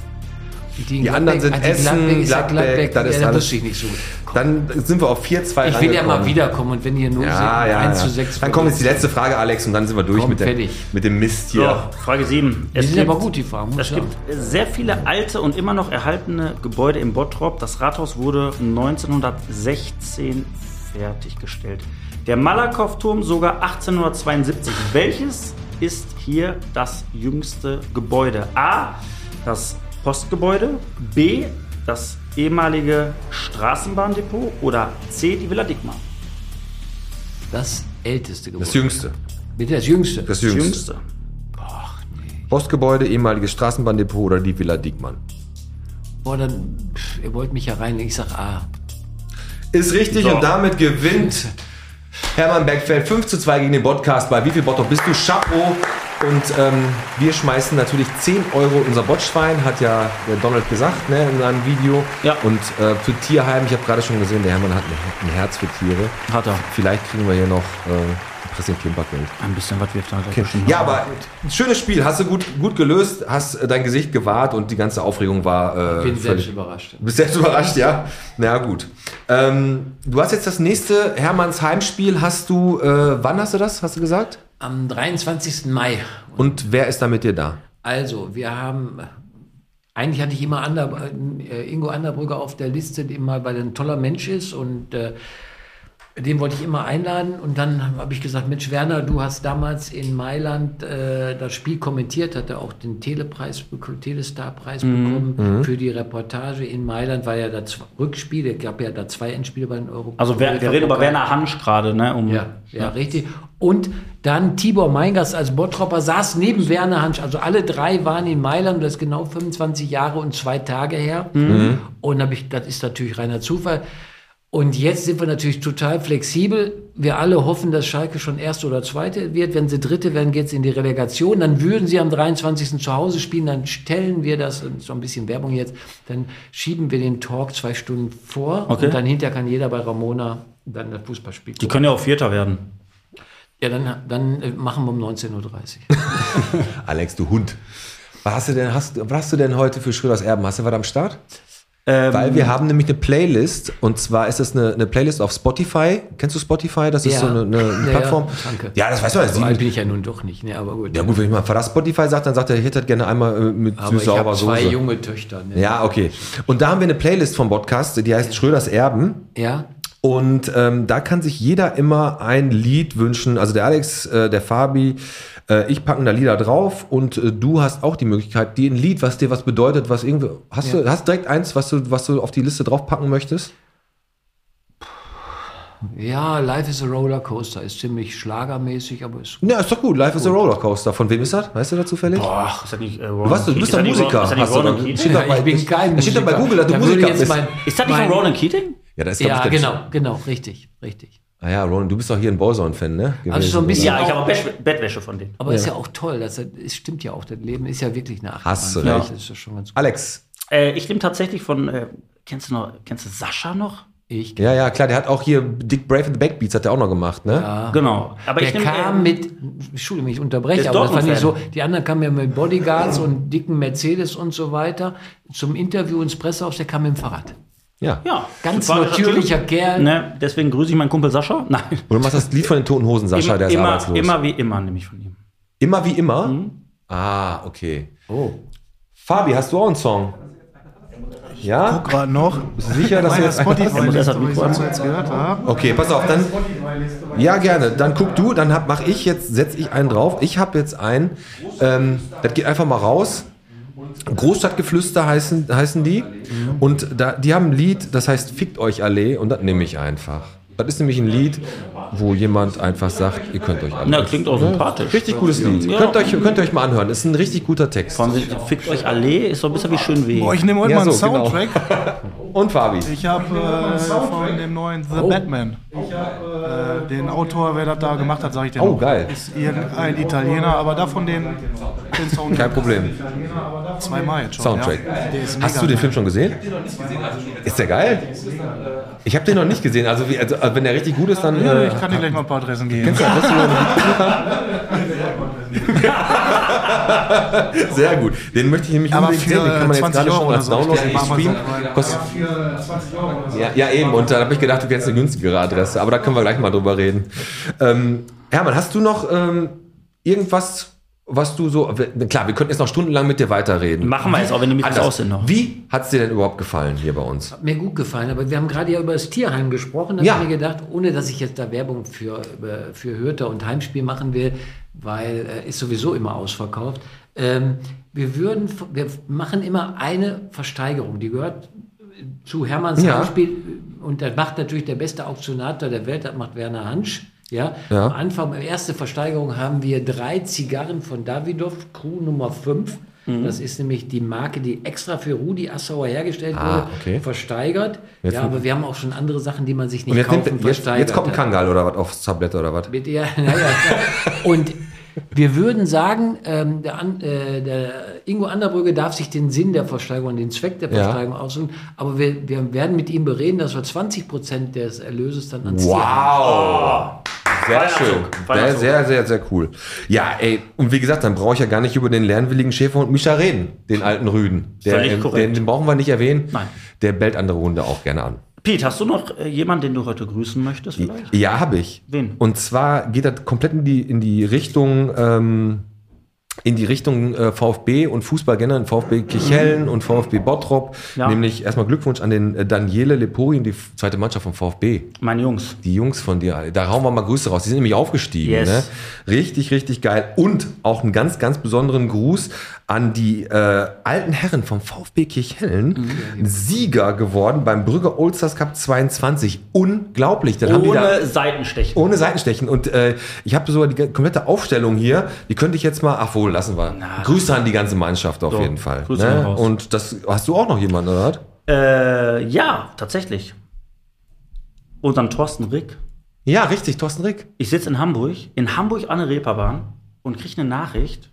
Die, Die anderen sind die Essen, ist ja Gladbeck, das ja, ist da alles- nicht so. Dann sind wir auf 4-2 Ich will ja mal wiederkommen und wenn ihr nur Ja, ja, 1 ja. zu 6 Dann kommt jetzt die letzte Frage, Alex, und dann sind wir durch Komm, mit, der, mit dem Mist So, hier. Frage 7. Die sind aber gut, die Fragen. Es gibt sehr viele alte und immer noch erhaltene Gebäude im Bottrop. Das Rathaus wurde 1916 fertiggestellt. Der Malakow-Turm sogar 1872. Welches ist hier das jüngste Gebäude? A. Das Postgebäude. B. Das ehemalige Straßenbahndepot. Oder C. Die Villa Dickmann. Das älteste Gebäude. Das jüngste. Bitte das Jüngste. Das Das Jüngste. Jüngste. Postgebäude, ehemaliges Straßenbahndepot oder die Villa Diekmann. Boah, dann, pff, ihr wollt mich ja rein. Ich sag A. Ist richtig So. und damit gewinnt Hermann Beckfeld 5 zu 2 gegen den Podcast. Bei wie viel Bottrop bist du? Chapeau. Und ähm, wir schmeißen natürlich 10 Euro unser Botschwein, hat ja der Donald gesagt ne, in seinem Video. Ja. Und äh, für Tierheim, ich habe gerade schon gesehen, der Hermann hat ein, ein Herz für Tiere. Hat er. Vielleicht kriegen wir hier noch äh, ein bisschen Klimpergeld. Ein bisschen was wirft er halt bestimmt. Ja, aber ein schönes Spiel. Hast du gut, gut gelöst, hast äh, dein Gesicht gewahrt und die ganze Aufregung war. Äh, Bin selbst überrascht. Du bist selbst überrascht, ja? Na gut. Ähm, du hast jetzt das nächste Hermanns Heimspiel. Hast du, äh, wann hast du das? Hast du gesagt? Am 23. Mai. Und wer ist da mit dir da? Also, wir haben. Eigentlich hatte ich immer Ander, äh, Ingo Anderbrügge auf der Liste, immer, weil er ein toller Mensch ist und äh, den wollte ich immer einladen. Und dann habe ich gesagt: Mensch, Werner, du hast damals in Mailand äh, das Spiel kommentiert, hat er auch den Telepreis, Telestar-Preis bekommen für die Reportage in Mailand. War ja das Rückspiel, es gab ja da zwei Endspiele bei den Euro. Also wir, wir reden über Werner Hansch gerade, ne? Um, Ja, ja, richtig. Und dann Tibor Meingast als Bottropper saß neben Werner Hansch. Also alle drei waren in Mailand, das ist genau 25 Jahre und zwei Tage her. Und hab ich, das ist natürlich reiner Zufall. Und jetzt sind wir natürlich total flexibel. Wir alle hoffen, dass Schalke schon Erste oder Zweite wird. Wenn sie Dritte werden, geht es in die Relegation. Dann würden sie am 23. zu Hause spielen. Dann stellen wir das, und so ein bisschen Werbung jetzt, dann schieben wir den Talk zwei Stunden vor. Okay. Und dann hinterher kann jeder bei Ramona dann das Fußballspiel Die können ja auch Vierter werden. ja, dann, dann äh, machen wir um 19.30 Uhr. <laughs> Alex, du Hund. Was hast du denn, hast, was hast du denn heute für Schröders Erben? Hast du was am Start? Ähm, Weil wir haben nämlich eine Playlist und zwar ist das eine, eine Playlist auf Spotify. Kennst du Spotify? Das ist Ja. so eine, eine, <laughs> Ja, Plattform. ja, danke. Ja, das weißt du. So alt sieben- bin ich ja nun doch nicht, ne? aber gut. Ja gut, wenn ich mal Verlass Spotify sagt, dann sagt er, ich hätte das gerne einmal äh, mit aber ich süß-saurer habe zwei Soße. junge Töchter. Ne? Ja, okay. Und da haben wir eine Playlist vom Podcast, die heißt Schröders Erben. Ja? Und ähm, da kann sich jeder immer ein Lied wünschen. Also der Alex, äh, der Fabi, äh, ich packen da Lieder drauf und äh, du hast auch die Möglichkeit, dir ein Lied, was dir was bedeutet, was irgendwie. Hast du hast direkt eins, was du, was du auf die Liste draufpacken möchtest? Ja, Life is a Rollercoaster ist ziemlich schlagermäßig, aber ist Ja, ist doch gut. Life is a Rollercoaster. Von wem ist das? Weißt du das zufällig? Boah, ist das nicht äh, Du, weißt, du bist doch Musiker. Ist das nicht Ronan Keating? steht doch bei- ich bin kein da steht doch bei Musiker. Google, dass du Da Musiker bist. mein- Ist das nicht mein- von Ronan Keating? Ja, das ist Ja, ich, genau, genau, richtig, richtig. Ah ja, Ronan, du bist doch hier ein Boyzone-Fan, ne? Also so ein Gewesen, bisschen- Ja, ich auch- habe Bettwäsche, Bettwäsche von denen. Aber ist ja auch toll, das, es stimmt ja auch, das Leben ist ja wirklich eine Achterbahn. Hast du recht. ist das schon ganz gut. Alex. Äh, ich nehme tatsächlich von, äh, kennst du noch, kennst du Sascha noch? Ich, Ja, ja, klar, der hat auch hier Dick Brave and the Backbeats hat der auch noch gemacht, ne? ja. Genau. Aber Der ich kam mit, Entschuldigung, ich unterbreche, aber das fand ich so, die anderen kamen ja mit Bodyguards und dicken Mercedes und so weiter zum Interview ins Pressehaus, der kam mit dem Fahrrad. Ja. Ja, Ganz natürlicher. Kerl. Ne, deswegen grüße ich meinen Kumpel Sascha. <laughs> Nein. Und du machst das Lied von den Toten Hosen, Sascha, immer, der ist immer, arbeitslos. immer wie immer nehme ich von ihm. Immer wie immer? Ah, okay. Oh. Fabi, hast du auch einen Song? Ja? gerade noch. Bist du sicher, dass erst Spotify-Liste, das wo ich jetzt gehört habe. Okay, pass auf, dann. Ja, gerne. Dann guck du, dann hab, mach ich jetzt, setz ich einen drauf. Ich habe jetzt einen. Ähm, das geht einfach mal raus. Großstadtgeflüster heißen, heißen die. Und da, die haben ein Lied, das heißt Fickt euch alle und das nehme ich einfach. Das ist nämlich ein Lied, wo jemand einfach sagt, ihr könnt euch alle. Na, klingt auch sympathisch. Richtig gutes Lied. Ja. Könnt, euch, könnt ihr euch mal anhören. Ist ein richtig guter Text. Von fickt euch Allee ist so ein bisschen wie schön weh. Boah, ich nehme heute Ja, mal einen so, genau. Soundtrack. <laughs> Und Fabi. Ich habe äh, von dem neuen The Batman. Äh, den Autor, wer das da gemacht hat, sage ich dir Oh, noch. geil. Ist irgendein Italiener, aber davon den, den Soundtrack. Kein Problem. Zweimal jetzt schon. Soundtrack. Ja. Hast du den. Film schon gesehen? Ist der geil? Ich habe den noch nicht gesehen. Also, wie, also wenn der richtig gut ist, dann. Ja, Äh, ich kann dir gleich mal ein paar Adressen geben. kennst du das? <laughs> Sehr gut. Den möchte ich nämlich Aber unbedingt sehen. Den kann man jetzt 20 gerade schon Euro als oder so. Download denke, streamen. so. Kostet, Für 20 Euro oder so. ja, ja, eben. Und dann habe ich gedacht, du kennst eine günstigere Adresse. Aber da können wir gleich mal drüber reden. Ähm, Hermann, hast du noch ähm, irgendwas, was du so. Klar, wir könnten jetzt noch stundenlang mit dir weiterreden. Machen wir jetzt auch, wenn die Mikros Anders. aus sind noch. Wie hat es dir denn überhaupt gefallen hier bei uns? Hat mir gut gefallen, aber wir haben gerade ja über das Tierheim gesprochen. Da Ja. habe ich mir gedacht, ohne dass ich jetzt da Werbung für, über- für Hürter und Heimspiel machen will, weil äh, ist sowieso immer ausverkauft. Ähm, wir würden, wir machen immer eine Versteigerung, die gehört zu Hermanns Ja. Heimspiel und das macht natürlich der beste Auktionator der Welt, das macht Werner Hansch. Ja, Ja. am Anfang, erste Versteigerung haben wir drei Zigarren von Davidoff, Crew Nummer 5. Mhm. Das ist nämlich die Marke, die extra für Rudi Assauer hergestellt Ah, wurde, okay. versteigert. Jetzt- ja, aber wir haben auch schon andere Sachen, die man sich nicht jetzt, kaufen, nimmt, jetzt, versteigert. jetzt kommt ein. Kangal oder was aufs Tablett oder was? Mit der, <laughs> naja, und wir würden sagen, ähm, der, An, äh, der Ingo Anderbrügge darf sich den Sinn der Versteigerung und den Zweck der Ja. Versteigerung aussuchen, aber wir, wir werden mit ihm bereden, dass wir 20 Prozent des Erlöses dann ans Wow! Sehr Weihnachtszug. schön. Sehr, sehr, sehr, sehr cool. Ja, ey, und wie gesagt, dann brauche ich ja gar nicht über den lernwilligen Schäferhund Mischa reden, den alten Rüden. Der, Völlig ähm, korrekt. Den, den brauchen wir nicht erwähnen. Nein. Der bellt andere Hunde auch gerne an. Pete, hast du noch äh, jemanden, den du heute grüßen möchtest vielleicht? Ja, habe ich. Wen? Und zwar geht das komplett in die, in die Richtung, ähm, in die Richtung äh, VfB und Fußball generell, VfB Kirchhellen und VfB Bottrop. Ja. Nämlich erstmal Glückwunsch an den äh, Daniele Leporien, die f- zweite Mannschaft vom VfB. Meine Jungs. Die Jungs von dir, da hauen wir mal Grüße raus. Die sind nämlich aufgestiegen. Yes. Ne? Richtig, richtig geil. Und auch einen ganz, ganz besonderen Gruß an die äh, alten Herren vom VfB Kirchhellen. Sieger geworden beim Brügger Oldstars Cup 22. Unglaublich. Dann haben die da, Ohne Seitenstechen. ohne Seitenstechen. Und äh, ich habe sogar die komplette Aufstellung hier. Die könnte ich jetzt mal, ach wohl, lassen wir. Grüße an die ganze Mannschaft auf So, jeden Fall. Grüße Ne? Und das hast du auch noch jemanden, oder? Äh, ja, tatsächlich. Unseren Thorsten Rick. Ja, richtig, Thorsten Rick. Ich sitze in Hamburg, in Hamburg an der Reeperbahn und kriege eine Nachricht.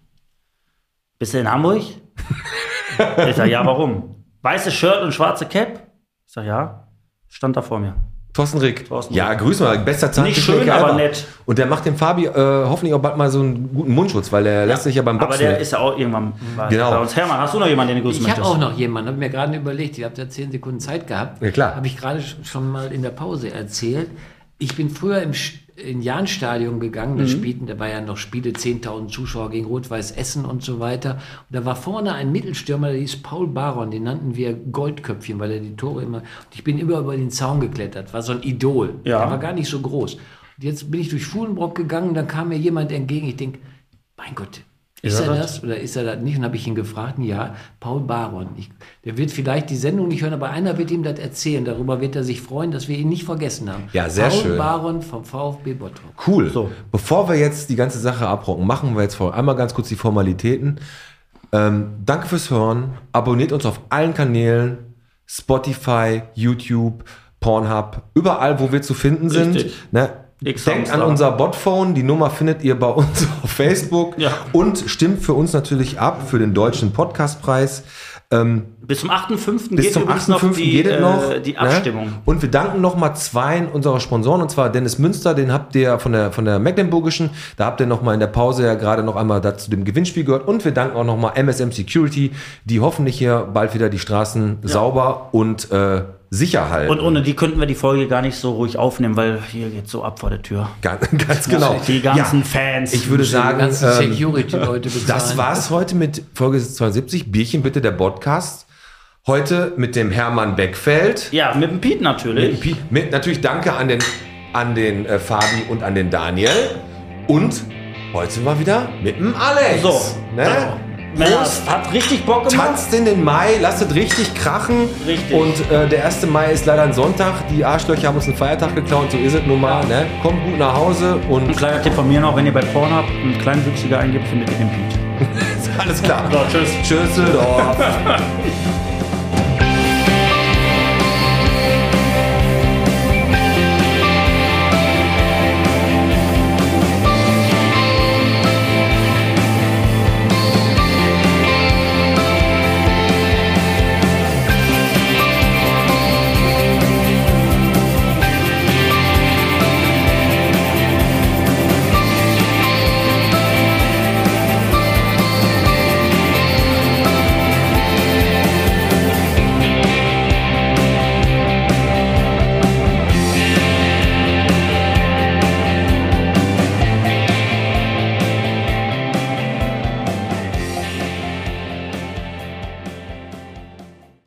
Bist du in Hamburg? <laughs> ich sag, ja, warum? Weißes Shirt und schwarze Cap? Ich sag, ja. Stand da vor mir. Thorsten Rick. Thorsten ja, Rick. grüß mal. Bester Zahntechniker schön, aber nett. Und der macht dem Fabi äh, hoffentlich auch bald mal so einen guten Mundschutz, weil der lässt sich ja beim Aber Boxen. der ist ja auch irgendwann bei, Genau. bei uns. Hermann, hast du noch jemanden, den du grüßen Ich habe möchtest? auch noch jemanden, habe mir gerade überlegt, ihr habt ja zehn Sekunden Zeit gehabt. Ja, klar. Habe ich gerade sch- schon mal in der Pause erzählt. Ich bin früher im Sch- in Jahnstadion gegangen, Mhm. da spielten, da war ja noch Spiele, 10.000 Zuschauer gegen Rot-Weiß Essen und so weiter. Und da war vorne ein Mittelstürmer, der hieß Paul Baron, den nannten wir Goldköpfchen, weil er die Tore immer. Ich bin immer über den Zaun geklettert, war so ein Idol. Ja. Der war gar nicht so groß. Und jetzt bin ich durch Fuhlenbrock gegangen, dann kam mir jemand entgegen. Ich denke, mein Gott, ist, er er das? das oder ist er das nicht? Und habe ich ihn gefragt, ja, Paul Baron. Ich, der wird vielleicht die Sendung nicht hören, aber einer wird ihm das erzählen. Darüber wird er sich freuen, dass wir ihn nicht vergessen haben. Ja, sehr Paul schön. Baron vom VfB Bottrop. Cool. So. Bevor wir jetzt die ganze Sache abrocken, machen wir jetzt vor einmal ganz kurz die Formalitäten. Ähm, danke fürs Hören. Abonniert uns auf allen Kanälen. Spotify, YouTube, Pornhub, überall, wo wir zu finden sind. Richtig. Ne? Denkt an unser Botphone, die Nummer findet ihr bei <laughs> uns auf Facebook Ja. und stimmt für uns natürlich ab für den deutschen Podcastpreis. Ähm, Bis zum 8.5. bis geht zum übrigens noch 8.5. die, geht es noch. äh, die ne? Abstimmung. Und wir danken nochmal zwei unserer Sponsoren, und zwar Dennis Münster, den habt ihr von der, von der Mecklenburgischen, da habt ihr nochmal in der Pause ja gerade noch einmal dazu dem Gewinnspiel gehört. Und wir danken auch nochmal MSM Security, die hoffentlich hier bald wieder die Straßen sauber und äh, sicher halten. Und ohne die könnten wir die Folge gar nicht so ruhig aufnehmen, weil hier geht so ab vor der Tür. <laughs> ganz, ganz genau. Die ganzen Ja, Fans. Ich würde Die sagen, ganzen ähm, Security-Leute bezahlen. Das war's heute mit Folge 72. Bierchen bitte, der Podcast. Heute mit dem Hermann Beckfeld. Ja, mit dem Pete natürlich. Pi- Mit, natürlich danke an den, an den äh, Fabi und an den Daniel. Und heute sind wir wieder mit dem Alex. So. Ne? Männer, Prost. hat richtig Bock gemacht. Tanzt in den Mai, lasst es richtig krachen. Richtig. Und äh, der 1. Mai ist leider ein Sonntag. Die Arschlöcher haben uns einen Feiertag geklaut. So ist es nun mal. Ne? Kommt gut nach Hause und Ein kleiner Tipp von mir noch, wenn ihr bei Pornhub einen kleinwüchsiger eingibt, findet ihr den Pete. <laughs> alles klar. So, tschüss. Tschüss. Dorf. <laughs>